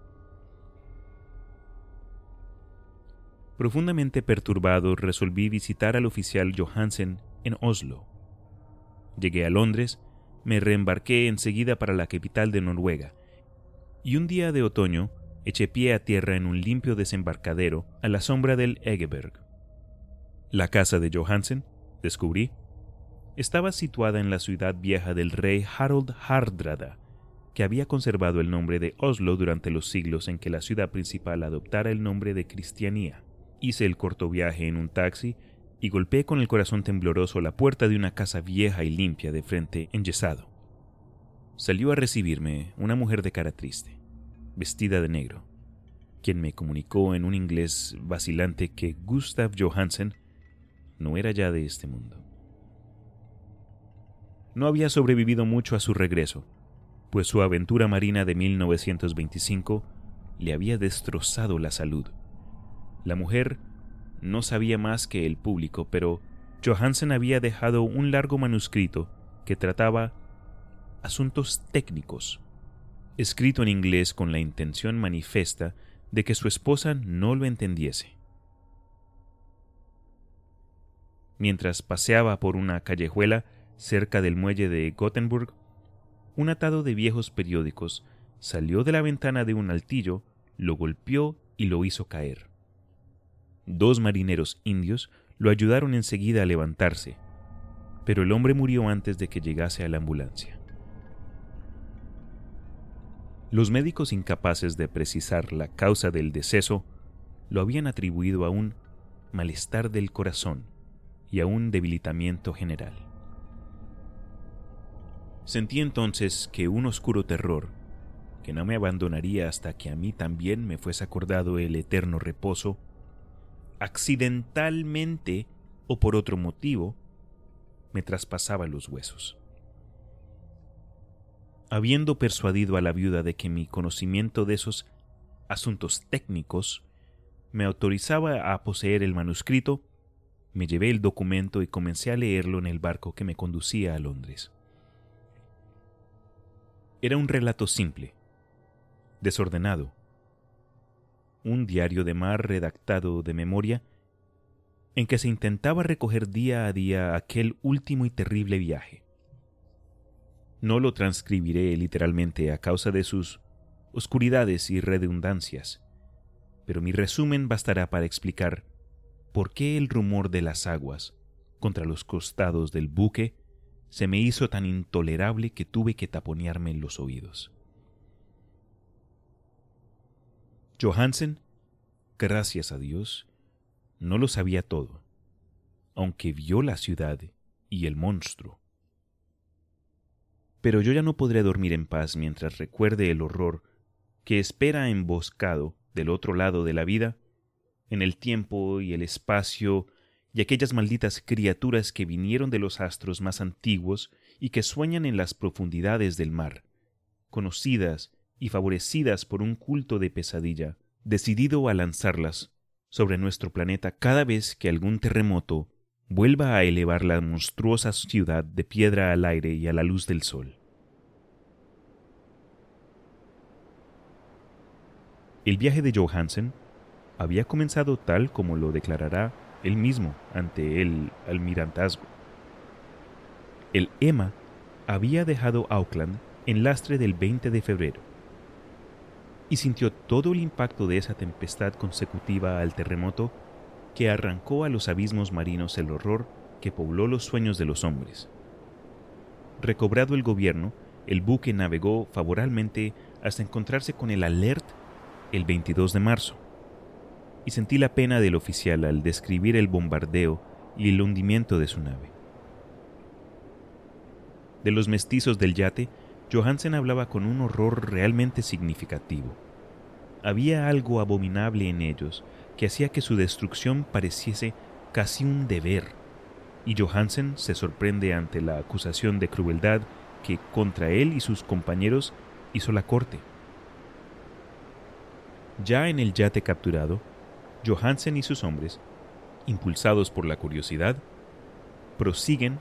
Profundamente perturbado, resolví visitar al oficial Johansen en Oslo. Llegué a Londres, me reembarqué enseguida para la capital de Noruega, y un día de otoño eché pie a tierra en un limpio desembarcadero a la sombra del Egeberg. La casa de Johansen, descubrí, estaba situada en la ciudad vieja del rey Harold Hardrada, que había conservado el nombre de Oslo durante los siglos en que la ciudad principal adoptara el nombre de Cristianía. Hice el corto viaje en un taxi y golpeé con el corazón tembloroso la puerta de una casa vieja y limpia de frente enyesado. Salió a recibirme una mujer de cara triste vestida de negro, quien me comunicó en un inglés vacilante que Gustav Johansen no era ya de este mundo. No había sobrevivido mucho a su regreso, pues su aventura marina de 1925 le había destrozado la salud. La mujer no sabía más que el público, pero Johansen había dejado un largo manuscrito que trataba asuntos técnicos escrito en inglés con la intención manifiesta de que su esposa no lo entendiese. Mientras paseaba por una callejuela cerca del muelle de Gothenburg, un atado de viejos periódicos salió de la ventana de un altillo, lo golpeó y lo hizo caer. Dos marineros indios lo ayudaron enseguida a levantarse, pero el hombre murió antes de que llegase a la ambulancia. Los médicos incapaces de precisar la causa del deceso lo habían atribuido a un malestar del corazón y a un debilitamiento general. Sentí entonces que un oscuro terror, que no me abandonaría hasta que a mí también me fuese acordado el eterno reposo, accidentalmente o por otro motivo, me traspasaba los huesos habiendo persuadido a la viuda de que mi conocimiento de esos asuntos técnicos me autorizaba a poseer el manuscrito, me llevé el documento y comencé a leerlo en el barco que me conducía a Londres. Era un relato simple, desordenado, un diario de mar redactado de memoria en que se intentaba recoger día a día aquel último y terrible viaje. No lo transcribiré literalmente a causa de sus oscuridades y redundancias, pero mi resumen bastará para explicar por qué el rumor de las aguas contra los costados del buque se me hizo tan intolerable que tuve que taponearme los oídos. Johansen, gracias a Dios, no lo sabía todo, aunque vio la ciudad y el monstruo pero yo ya no podré dormir en paz mientras recuerde el horror que espera emboscado del otro lado de la vida, en el tiempo y el espacio y aquellas malditas criaturas que vinieron de los astros más antiguos y que sueñan en las profundidades del mar, conocidas y favorecidas por un culto de pesadilla, decidido a lanzarlas sobre nuestro planeta cada vez que algún terremoto vuelva a elevar la monstruosa ciudad de piedra al aire y a la luz del sol. El viaje de Johansen había comenzado tal como lo declarará él mismo ante el almirantazgo. El Emma había dejado Auckland en lastre del 20 de febrero y sintió todo el impacto de esa tempestad consecutiva al terremoto que arrancó a los abismos marinos el horror que pobló los sueños de los hombres. Recobrado el gobierno, el buque navegó favorablemente hasta encontrarse con el Alert el 22 de marzo, y sentí la pena del oficial al describir el bombardeo y el hundimiento de su nave. De los mestizos del yate, Johansen hablaba con un horror realmente significativo. Había algo abominable en ellos que hacía que su destrucción pareciese casi un deber, y Johansen se sorprende ante la acusación de crueldad que contra él y sus compañeros hizo la corte. Ya en el yate capturado, Johansen y sus hombres, impulsados por la curiosidad, prosiguen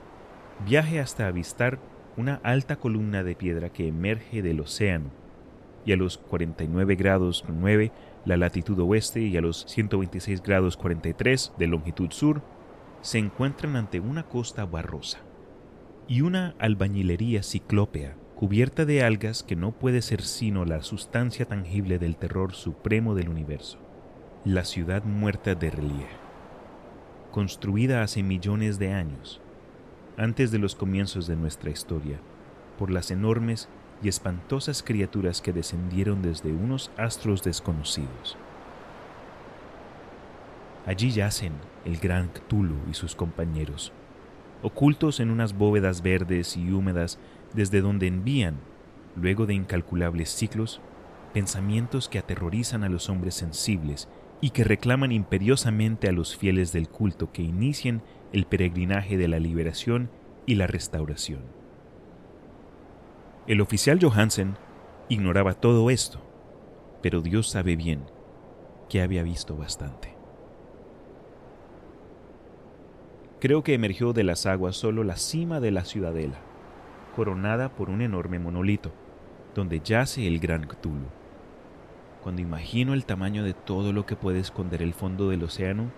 viaje hasta avistar una alta columna de piedra que emerge del océano y a los 49 grados 9 la latitud oeste y a los 126 grados 43 de longitud sur se encuentran ante una costa barrosa y una albañilería ciclópea cubierta de algas que no puede ser sino la sustancia tangible del terror supremo del universo, la ciudad muerta de Relier, construida hace millones de años, antes de los comienzos de nuestra historia, por las enormes y espantosas criaturas que descendieron desde unos astros desconocidos. Allí yacen el gran Cthulhu y sus compañeros, ocultos en unas bóvedas verdes y húmedas desde donde envían, luego de incalculables ciclos, pensamientos que aterrorizan a los hombres sensibles y que reclaman imperiosamente a los fieles del culto que inicien el peregrinaje de la liberación y la restauración. El oficial Johansen ignoraba todo esto, pero Dios sabe bien que había visto bastante. Creo que emergió de las aguas solo la cima de la ciudadela, coronada por un enorme monolito, donde yace el gran Cthulhu. Cuando imagino el tamaño de todo lo que puede esconder el fondo del océano,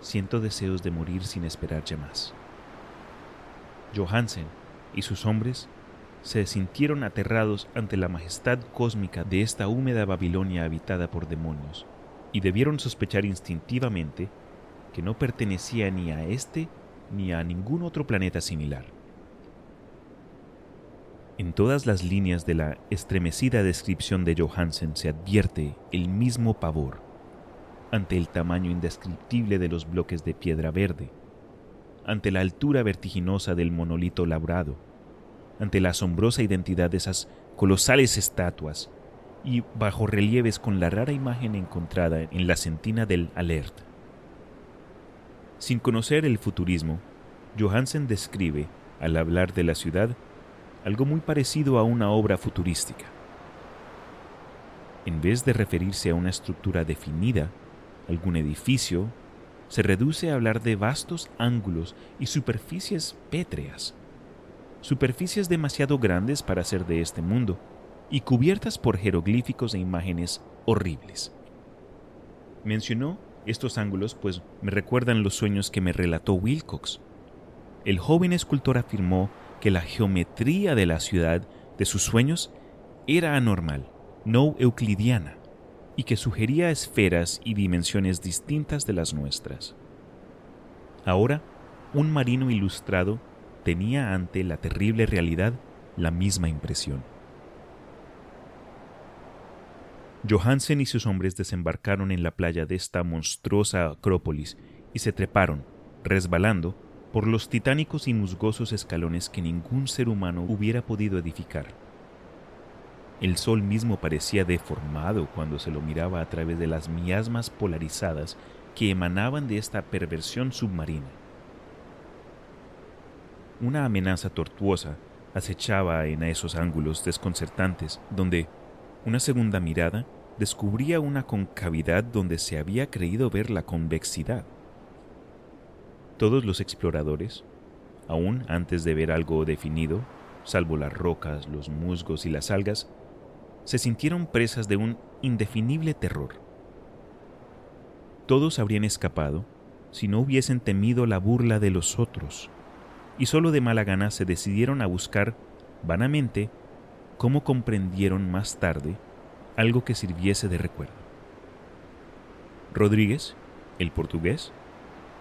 siento deseos de morir sin esperar ya más. Johansen y sus hombres se sintieron aterrados ante la majestad cósmica de esta húmeda Babilonia habitada por demonios, y debieron sospechar instintivamente que no pertenecía ni a este ni a ningún otro planeta similar. En todas las líneas de la estremecida descripción de Johansen se advierte el mismo pavor ante el tamaño indescriptible de los bloques de piedra verde, ante la altura vertiginosa del monolito labrado, ante la asombrosa identidad de esas colosales estatuas y bajo relieves con la rara imagen encontrada en la sentina del Alert. Sin conocer el futurismo, Johansen describe, al hablar de la ciudad, algo muy parecido a una obra futurística. En vez de referirse a una estructura definida, algún edificio, se reduce a hablar de vastos ángulos y superficies pétreas, superficies demasiado grandes para ser de este mundo y cubiertas por jeroglíficos e imágenes horribles. Mencionó estos ángulos pues me recuerdan los sueños que me relató Wilcox. El joven escultor afirmó que la geometría de la ciudad de sus sueños era anormal, no euclidiana, y que sugería esferas y dimensiones distintas de las nuestras. Ahora, un marino ilustrado tenía ante la terrible realidad la misma impresión. Johansen y sus hombres desembarcaron en la playa de esta monstruosa acrópolis y se treparon, resbalando, por los titánicos y musgosos escalones que ningún ser humano hubiera podido edificar. El sol mismo parecía deformado cuando se lo miraba a través de las miasmas polarizadas que emanaban de esta perversión submarina. Una amenaza tortuosa acechaba en esos ángulos desconcertantes donde, una segunda mirada descubría una concavidad donde se había creído ver la convexidad. Todos los exploradores, aún antes de ver algo definido, salvo las rocas, los musgos y las algas, se sintieron presas de un indefinible terror. Todos habrían escapado si no hubiesen temido la burla de los otros, y solo de mala gana se decidieron a buscar vanamente cómo comprendieron más tarde algo que sirviese de recuerdo. Rodríguez, el portugués,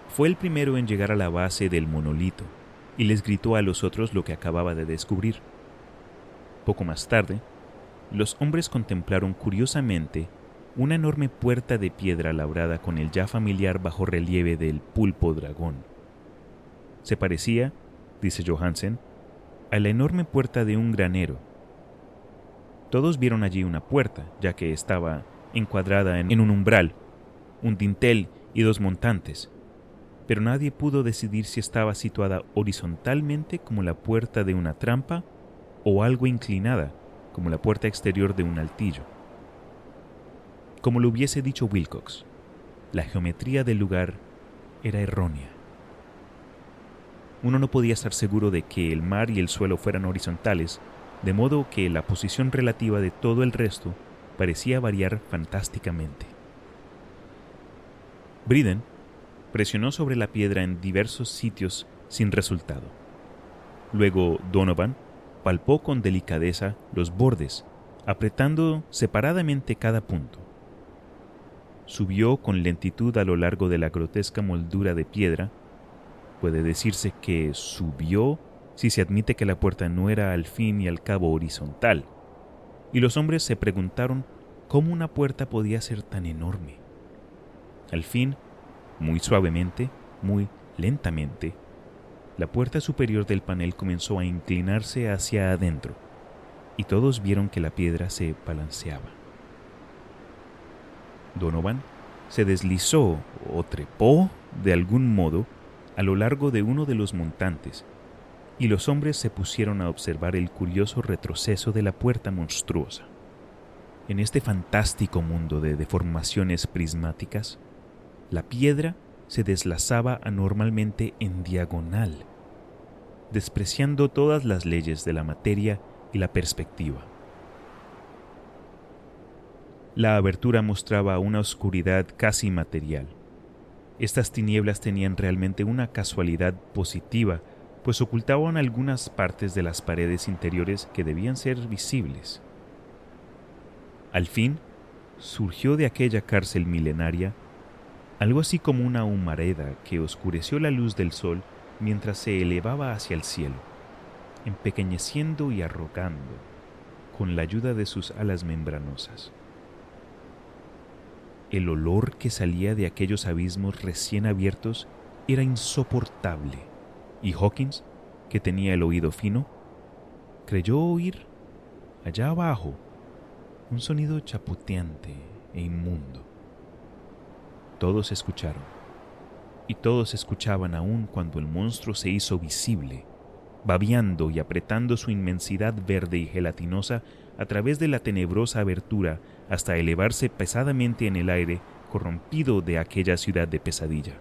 fue el primero en llegar a la base del monolito y les gritó a los otros lo que acababa de descubrir. Poco más tarde, los hombres contemplaron curiosamente una enorme puerta de piedra labrada con el ya familiar bajo relieve del pulpo dragón. Se parecía, dice Johansen, a la enorme puerta de un granero todos vieron allí una puerta, ya que estaba encuadrada en un umbral, un dintel y dos montantes, pero nadie pudo decidir si estaba situada horizontalmente como la puerta de una trampa o algo inclinada como la puerta exterior de un altillo. como lo hubiese dicho Wilcox. La geometría del lugar era errónea. Uno no podía estar seguro de que el mar y el suelo fueran horizontales, de modo que la posición relativa de todo el resto parecía variar fantásticamente. Briden presionó sobre la piedra en diversos sitios sin resultado. Luego Donovan palpó con delicadeza los bordes, apretando separadamente cada punto. Subió con lentitud a lo largo de la grotesca moldura de piedra. Puede decirse que subió si se admite que la puerta no era al fin y al cabo horizontal. Y los hombres se preguntaron cómo una puerta podía ser tan enorme. Al fin, muy suavemente, muy lentamente, la puerta superior del panel comenzó a inclinarse hacia adentro, y todos vieron que la piedra se balanceaba. Donovan se deslizó o trepó de algún modo a lo largo de uno de los montantes, y los hombres se pusieron a observar el curioso retroceso de la puerta monstruosa. En este fantástico mundo de deformaciones prismáticas, la piedra se deslazaba anormalmente en diagonal, despreciando todas las leyes de la materia y la perspectiva. La abertura mostraba una oscuridad casi material. Estas tinieblas tenían realmente una casualidad positiva, pues ocultaban algunas partes de las paredes interiores que debían ser visibles. Al fin, surgió de aquella cárcel milenaria algo así como una humareda que oscureció la luz del sol mientras se elevaba hacia el cielo, empequeñeciendo y arrogando con la ayuda de sus alas membranosas. El olor que salía de aquellos abismos recién abiertos era insoportable, y Hawkins, que tenía el oído fino, creyó oír, allá abajo, un sonido chapoteante e inmundo. Todos escucharon, y todos escuchaban aún cuando el monstruo se hizo visible, babeando y apretando su inmensidad verde y gelatinosa a través de la tenebrosa abertura hasta elevarse pesadamente en el aire corrompido de aquella ciudad de pesadilla.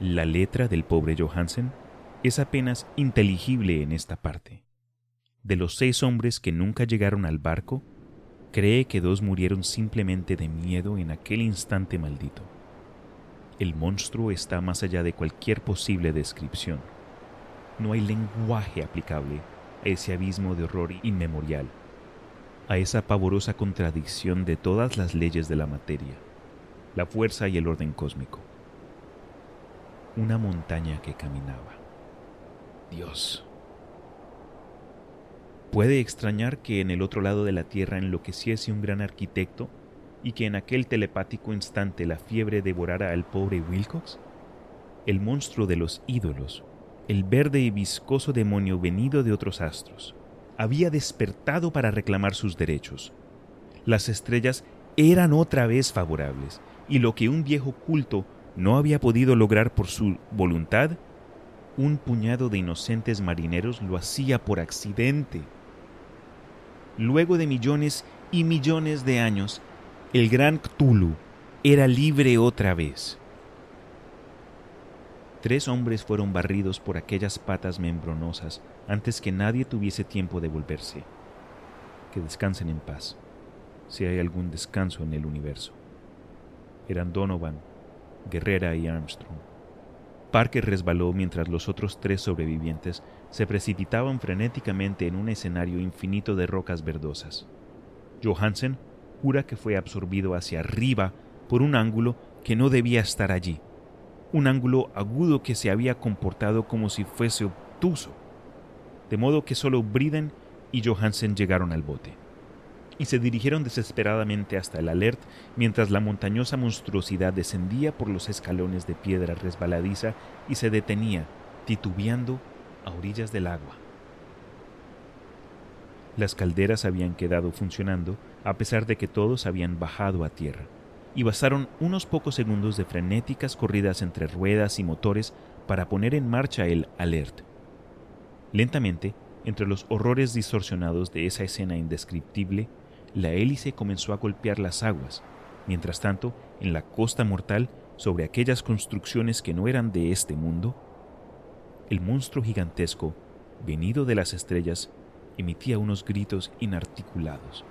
La letra del pobre Johansen es apenas inteligible en esta parte. De los seis hombres que nunca llegaron al barco, cree que dos murieron simplemente de miedo en aquel instante maldito. El monstruo está más allá de cualquier posible descripción. No hay lenguaje aplicable a ese abismo de horror inmemorial, a esa pavorosa contradicción de todas las leyes de la materia, la fuerza y el orden cósmico. Una montaña que caminaba. Dios. Puede extrañar que en el otro lado de la Tierra enloqueciese un gran arquitecto y que en aquel telepático instante la fiebre devorara al pobre Wilcox? El monstruo de los ídolos, el verde y viscoso demonio venido de otros astros, había despertado para reclamar sus derechos. Las estrellas eran otra vez favorables, y lo que un viejo culto no había podido lograr por su voluntad, un puñado de inocentes marineros lo hacía por accidente luego de millones y millones de años, el gran Cthulhu era libre otra vez. Tres hombres fueron barridos por aquellas patas membronosas antes que nadie tuviese tiempo de volverse. Que descansen en paz, si hay algún descanso en el universo. Eran Donovan, Guerrera y Armstrong. Parker resbaló mientras los otros tres sobrevivientes se precipitaban frenéticamente en un escenario infinito de rocas verdosas. Johansen jura que fue absorbido hacia arriba por un ángulo que no debía estar allí, un ángulo agudo que se había comportado como si fuese obtuso, de modo que solo Briden y Johansen llegaron al bote y se dirigieron desesperadamente hasta el alert mientras la montañosa monstruosidad descendía por los escalones de piedra resbaladiza y se detenía, titubeando, a orillas del agua. Las calderas habían quedado funcionando a pesar de que todos habían bajado a tierra, y bastaron unos pocos segundos de frenéticas corridas entre ruedas y motores para poner en marcha el alert. Lentamente, entre los horrores distorsionados de esa escena indescriptible, la hélice comenzó a golpear las aguas. Mientras tanto, en la costa mortal, sobre aquellas construcciones que no eran de este mundo, el monstruo gigantesco, venido de las estrellas, emitía unos gritos inarticulados,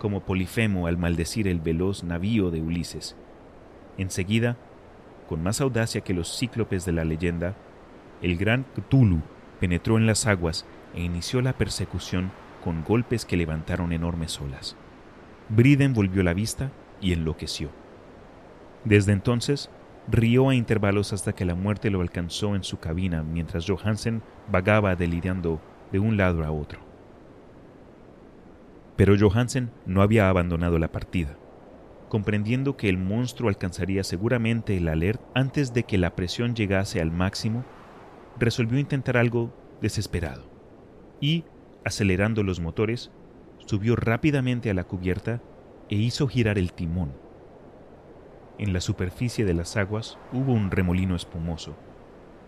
como Polifemo al maldecir el veloz navío de Ulises. Enseguida, con más audacia que los cíclopes de la leyenda, el gran Cthulhu penetró en las aguas e inició la persecución con golpes que levantaron enormes olas. Briden volvió la vista y enloqueció. Desde entonces, rió a intervalos hasta que la muerte lo alcanzó en su cabina mientras Johansen vagaba delirando de un lado a otro. Pero Johansen no había abandonado la partida. Comprendiendo que el monstruo alcanzaría seguramente el alert antes de que la presión llegase al máximo, resolvió intentar algo desesperado y, acelerando los motores, subió rápidamente a la cubierta e hizo girar el timón. En la superficie de las aguas hubo un remolino espumoso,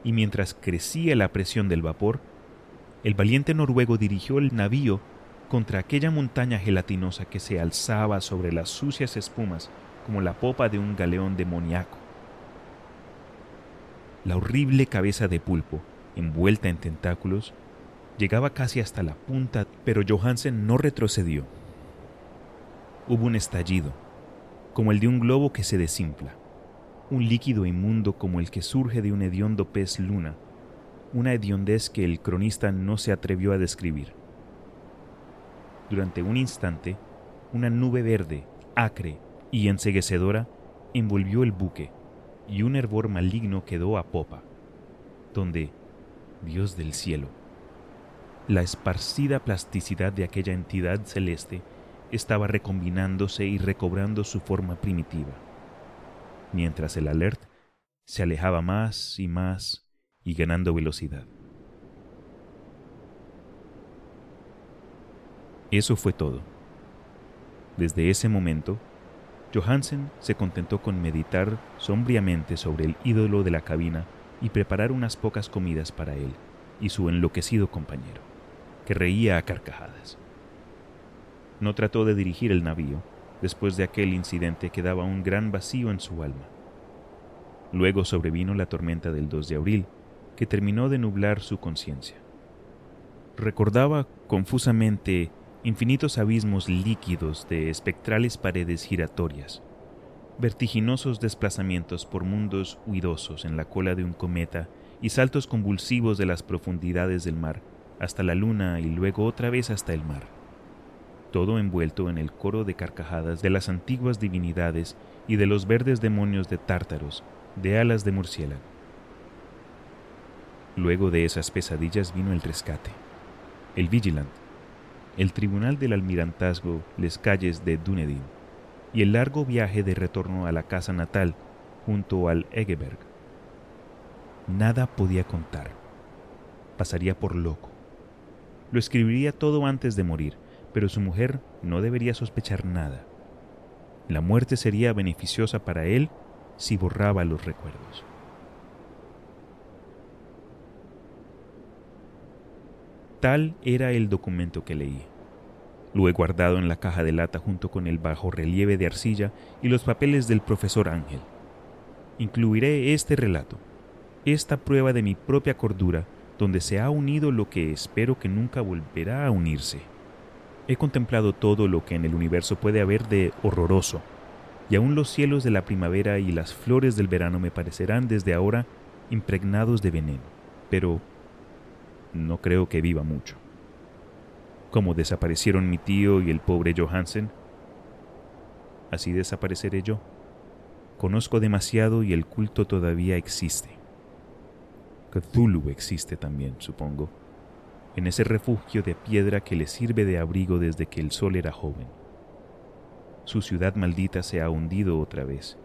y mientras crecía la presión del vapor, el valiente noruego dirigió el navío contra aquella montaña gelatinosa que se alzaba sobre las sucias espumas como la popa de un galeón demoníaco. La horrible cabeza de pulpo, envuelta en tentáculos, llegaba casi hasta la punta, pero Johansen no retrocedió. Hubo un estallido, como el de un globo que se desinfla, un líquido inmundo como el que surge de un hediondo pez luna, una hediondez que el cronista no se atrevió a describir. Durante un instante, una nube verde, acre y enseguecedora envolvió el buque, y un hervor maligno quedó a popa, donde, Dios del cielo, la esparcida plasticidad de aquella entidad celeste estaba recombinándose y recobrando su forma primitiva, mientras el alert se alejaba más y más y ganando velocidad. Eso fue todo. Desde ese momento, Johansen se contentó con meditar sombriamente sobre el ídolo de la cabina y preparar unas pocas comidas para él y su enloquecido compañero que reía a carcajadas. No trató de dirigir el navío, después de aquel incidente quedaba un gran vacío en su alma. Luego sobrevino la tormenta del 2 de abril, que terminó de nublar su conciencia. Recordaba confusamente infinitos abismos líquidos de espectrales paredes giratorias, vertiginosos desplazamientos por mundos huidosos en la cola de un cometa y saltos convulsivos de las profundidades del mar hasta la luna y luego otra vez hasta el mar. Todo envuelto en el coro de carcajadas de las antiguas divinidades y de los verdes demonios de tártaros, de alas de murciélago. Luego de esas pesadillas vino el rescate, el Vigilant, el tribunal del almirantazgo, las calles de Dunedin y el largo viaje de retorno a la casa natal junto al Egeberg. Nada podía contar. Pasaría por loco. Lo escribiría todo antes de morir, pero su mujer no debería sospechar nada. La muerte sería beneficiosa para él si borraba los recuerdos. Tal era el documento que leí. Lo he guardado en la caja de lata junto con el bajo relieve de arcilla y los papeles del profesor Ángel. Incluiré este relato, esta prueba de mi propia cordura donde se ha unido lo que espero que nunca volverá a unirse. He contemplado todo lo que en el universo puede haber de horroroso, y aún los cielos de la primavera y las flores del verano me parecerán desde ahora impregnados de veneno, pero no creo que viva mucho. Como desaparecieron mi tío y el pobre Johansen, así desapareceré yo. Conozco demasiado y el culto todavía existe. Cthulhu existe también, supongo, en ese refugio de piedra que le sirve de abrigo desde que el sol era joven. Su ciudad maldita se ha hundido otra vez,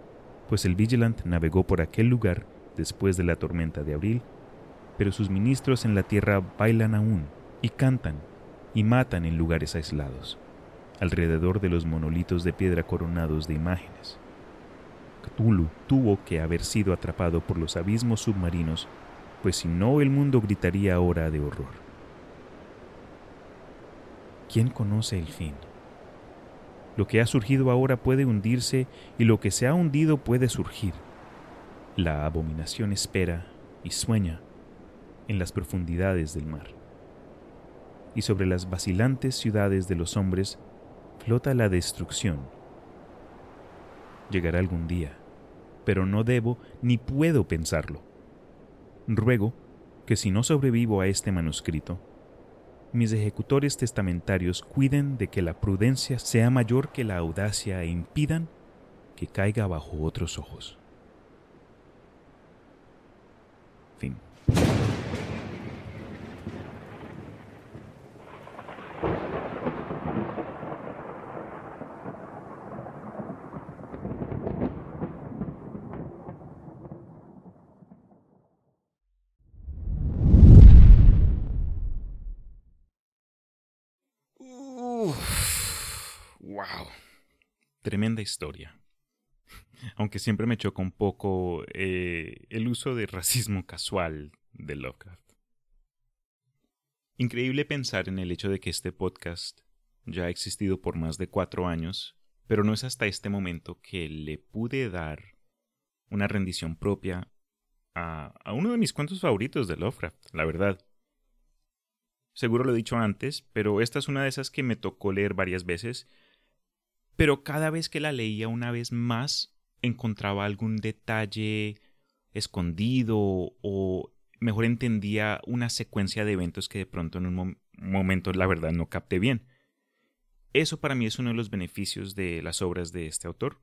pues el Vigilant navegó por aquel lugar después de la tormenta de abril, pero sus ministros en la tierra bailan aún y cantan y matan en lugares aislados, alrededor de los monolitos de piedra coronados de imágenes. Cthulhu tuvo que haber sido atrapado por los abismos submarinos pues si no el mundo gritaría ahora de horror. ¿Quién conoce el fin? Lo que ha surgido ahora puede hundirse y lo que se ha hundido puede surgir. La abominación espera y sueña en las profundidades del mar. Y sobre las vacilantes ciudades de los hombres flota la destrucción. Llegará algún día, pero no debo ni puedo pensarlo. Ruego que si no sobrevivo a este manuscrito, mis ejecutores testamentarios cuiden de que la prudencia sea mayor que la audacia e impidan que caiga bajo otros ojos. Tremenda historia. Aunque siempre me choca un poco eh, el uso de racismo casual de Lovecraft. Increíble pensar en el hecho de que este podcast ya ha existido por más de cuatro años, pero no es hasta este momento que le pude dar una rendición propia a, a uno de mis cuentos favoritos de Lovecraft, la verdad. Seguro lo he dicho antes, pero esta es una de esas que me tocó leer varias veces, pero cada vez que la leía una vez más encontraba algún detalle escondido o mejor entendía una secuencia de eventos que de pronto en un momento la verdad no capté bien. Eso para mí es uno de los beneficios de las obras de este autor.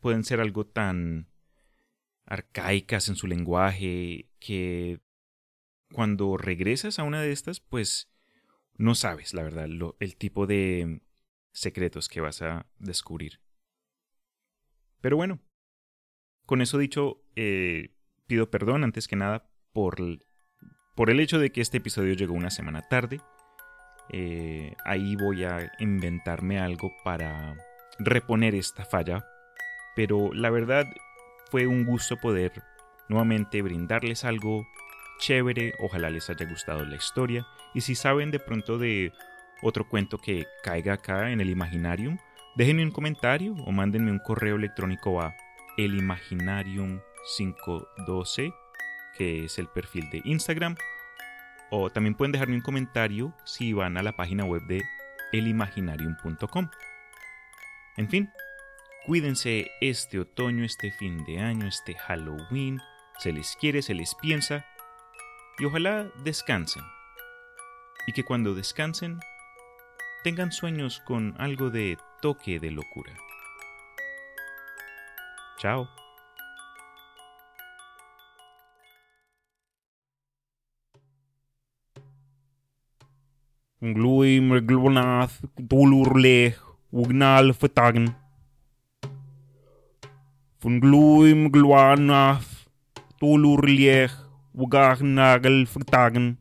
Pueden ser algo tan arcaicas en su lenguaje que cuando regresas a una de estas, pues no sabes, la verdad, el tipo de secretos que vas a descubrir. Pero bueno, con eso dicho, eh, pido perdón antes que nada por, por el hecho de que este episodio llegó una semana tarde. Eh, ahí voy a inventarme algo para reponer esta falla. Pero la verdad fue un gusto poder nuevamente brindarles algo chévere, ojalá les haya gustado la historia y si saben de pronto de otro cuento que caiga acá en el Imaginarium, déjenme un comentario o mándenme un correo electrónico a elimaginarium512, que es el perfil de Instagram, o también pueden dejarme un comentario si van a la página web de elimaginarium.com. En fin, cuídense este otoño, este fin de año, este Halloween, se les quiere, se les piensa y ojalá descansen. Y que cuando descansen tengan sueños con algo de toque de locura. Chao. Glui glunath tulurle ugnal fetagen. Von gluim gluanath tulurliech Ugar Nagel vertagen.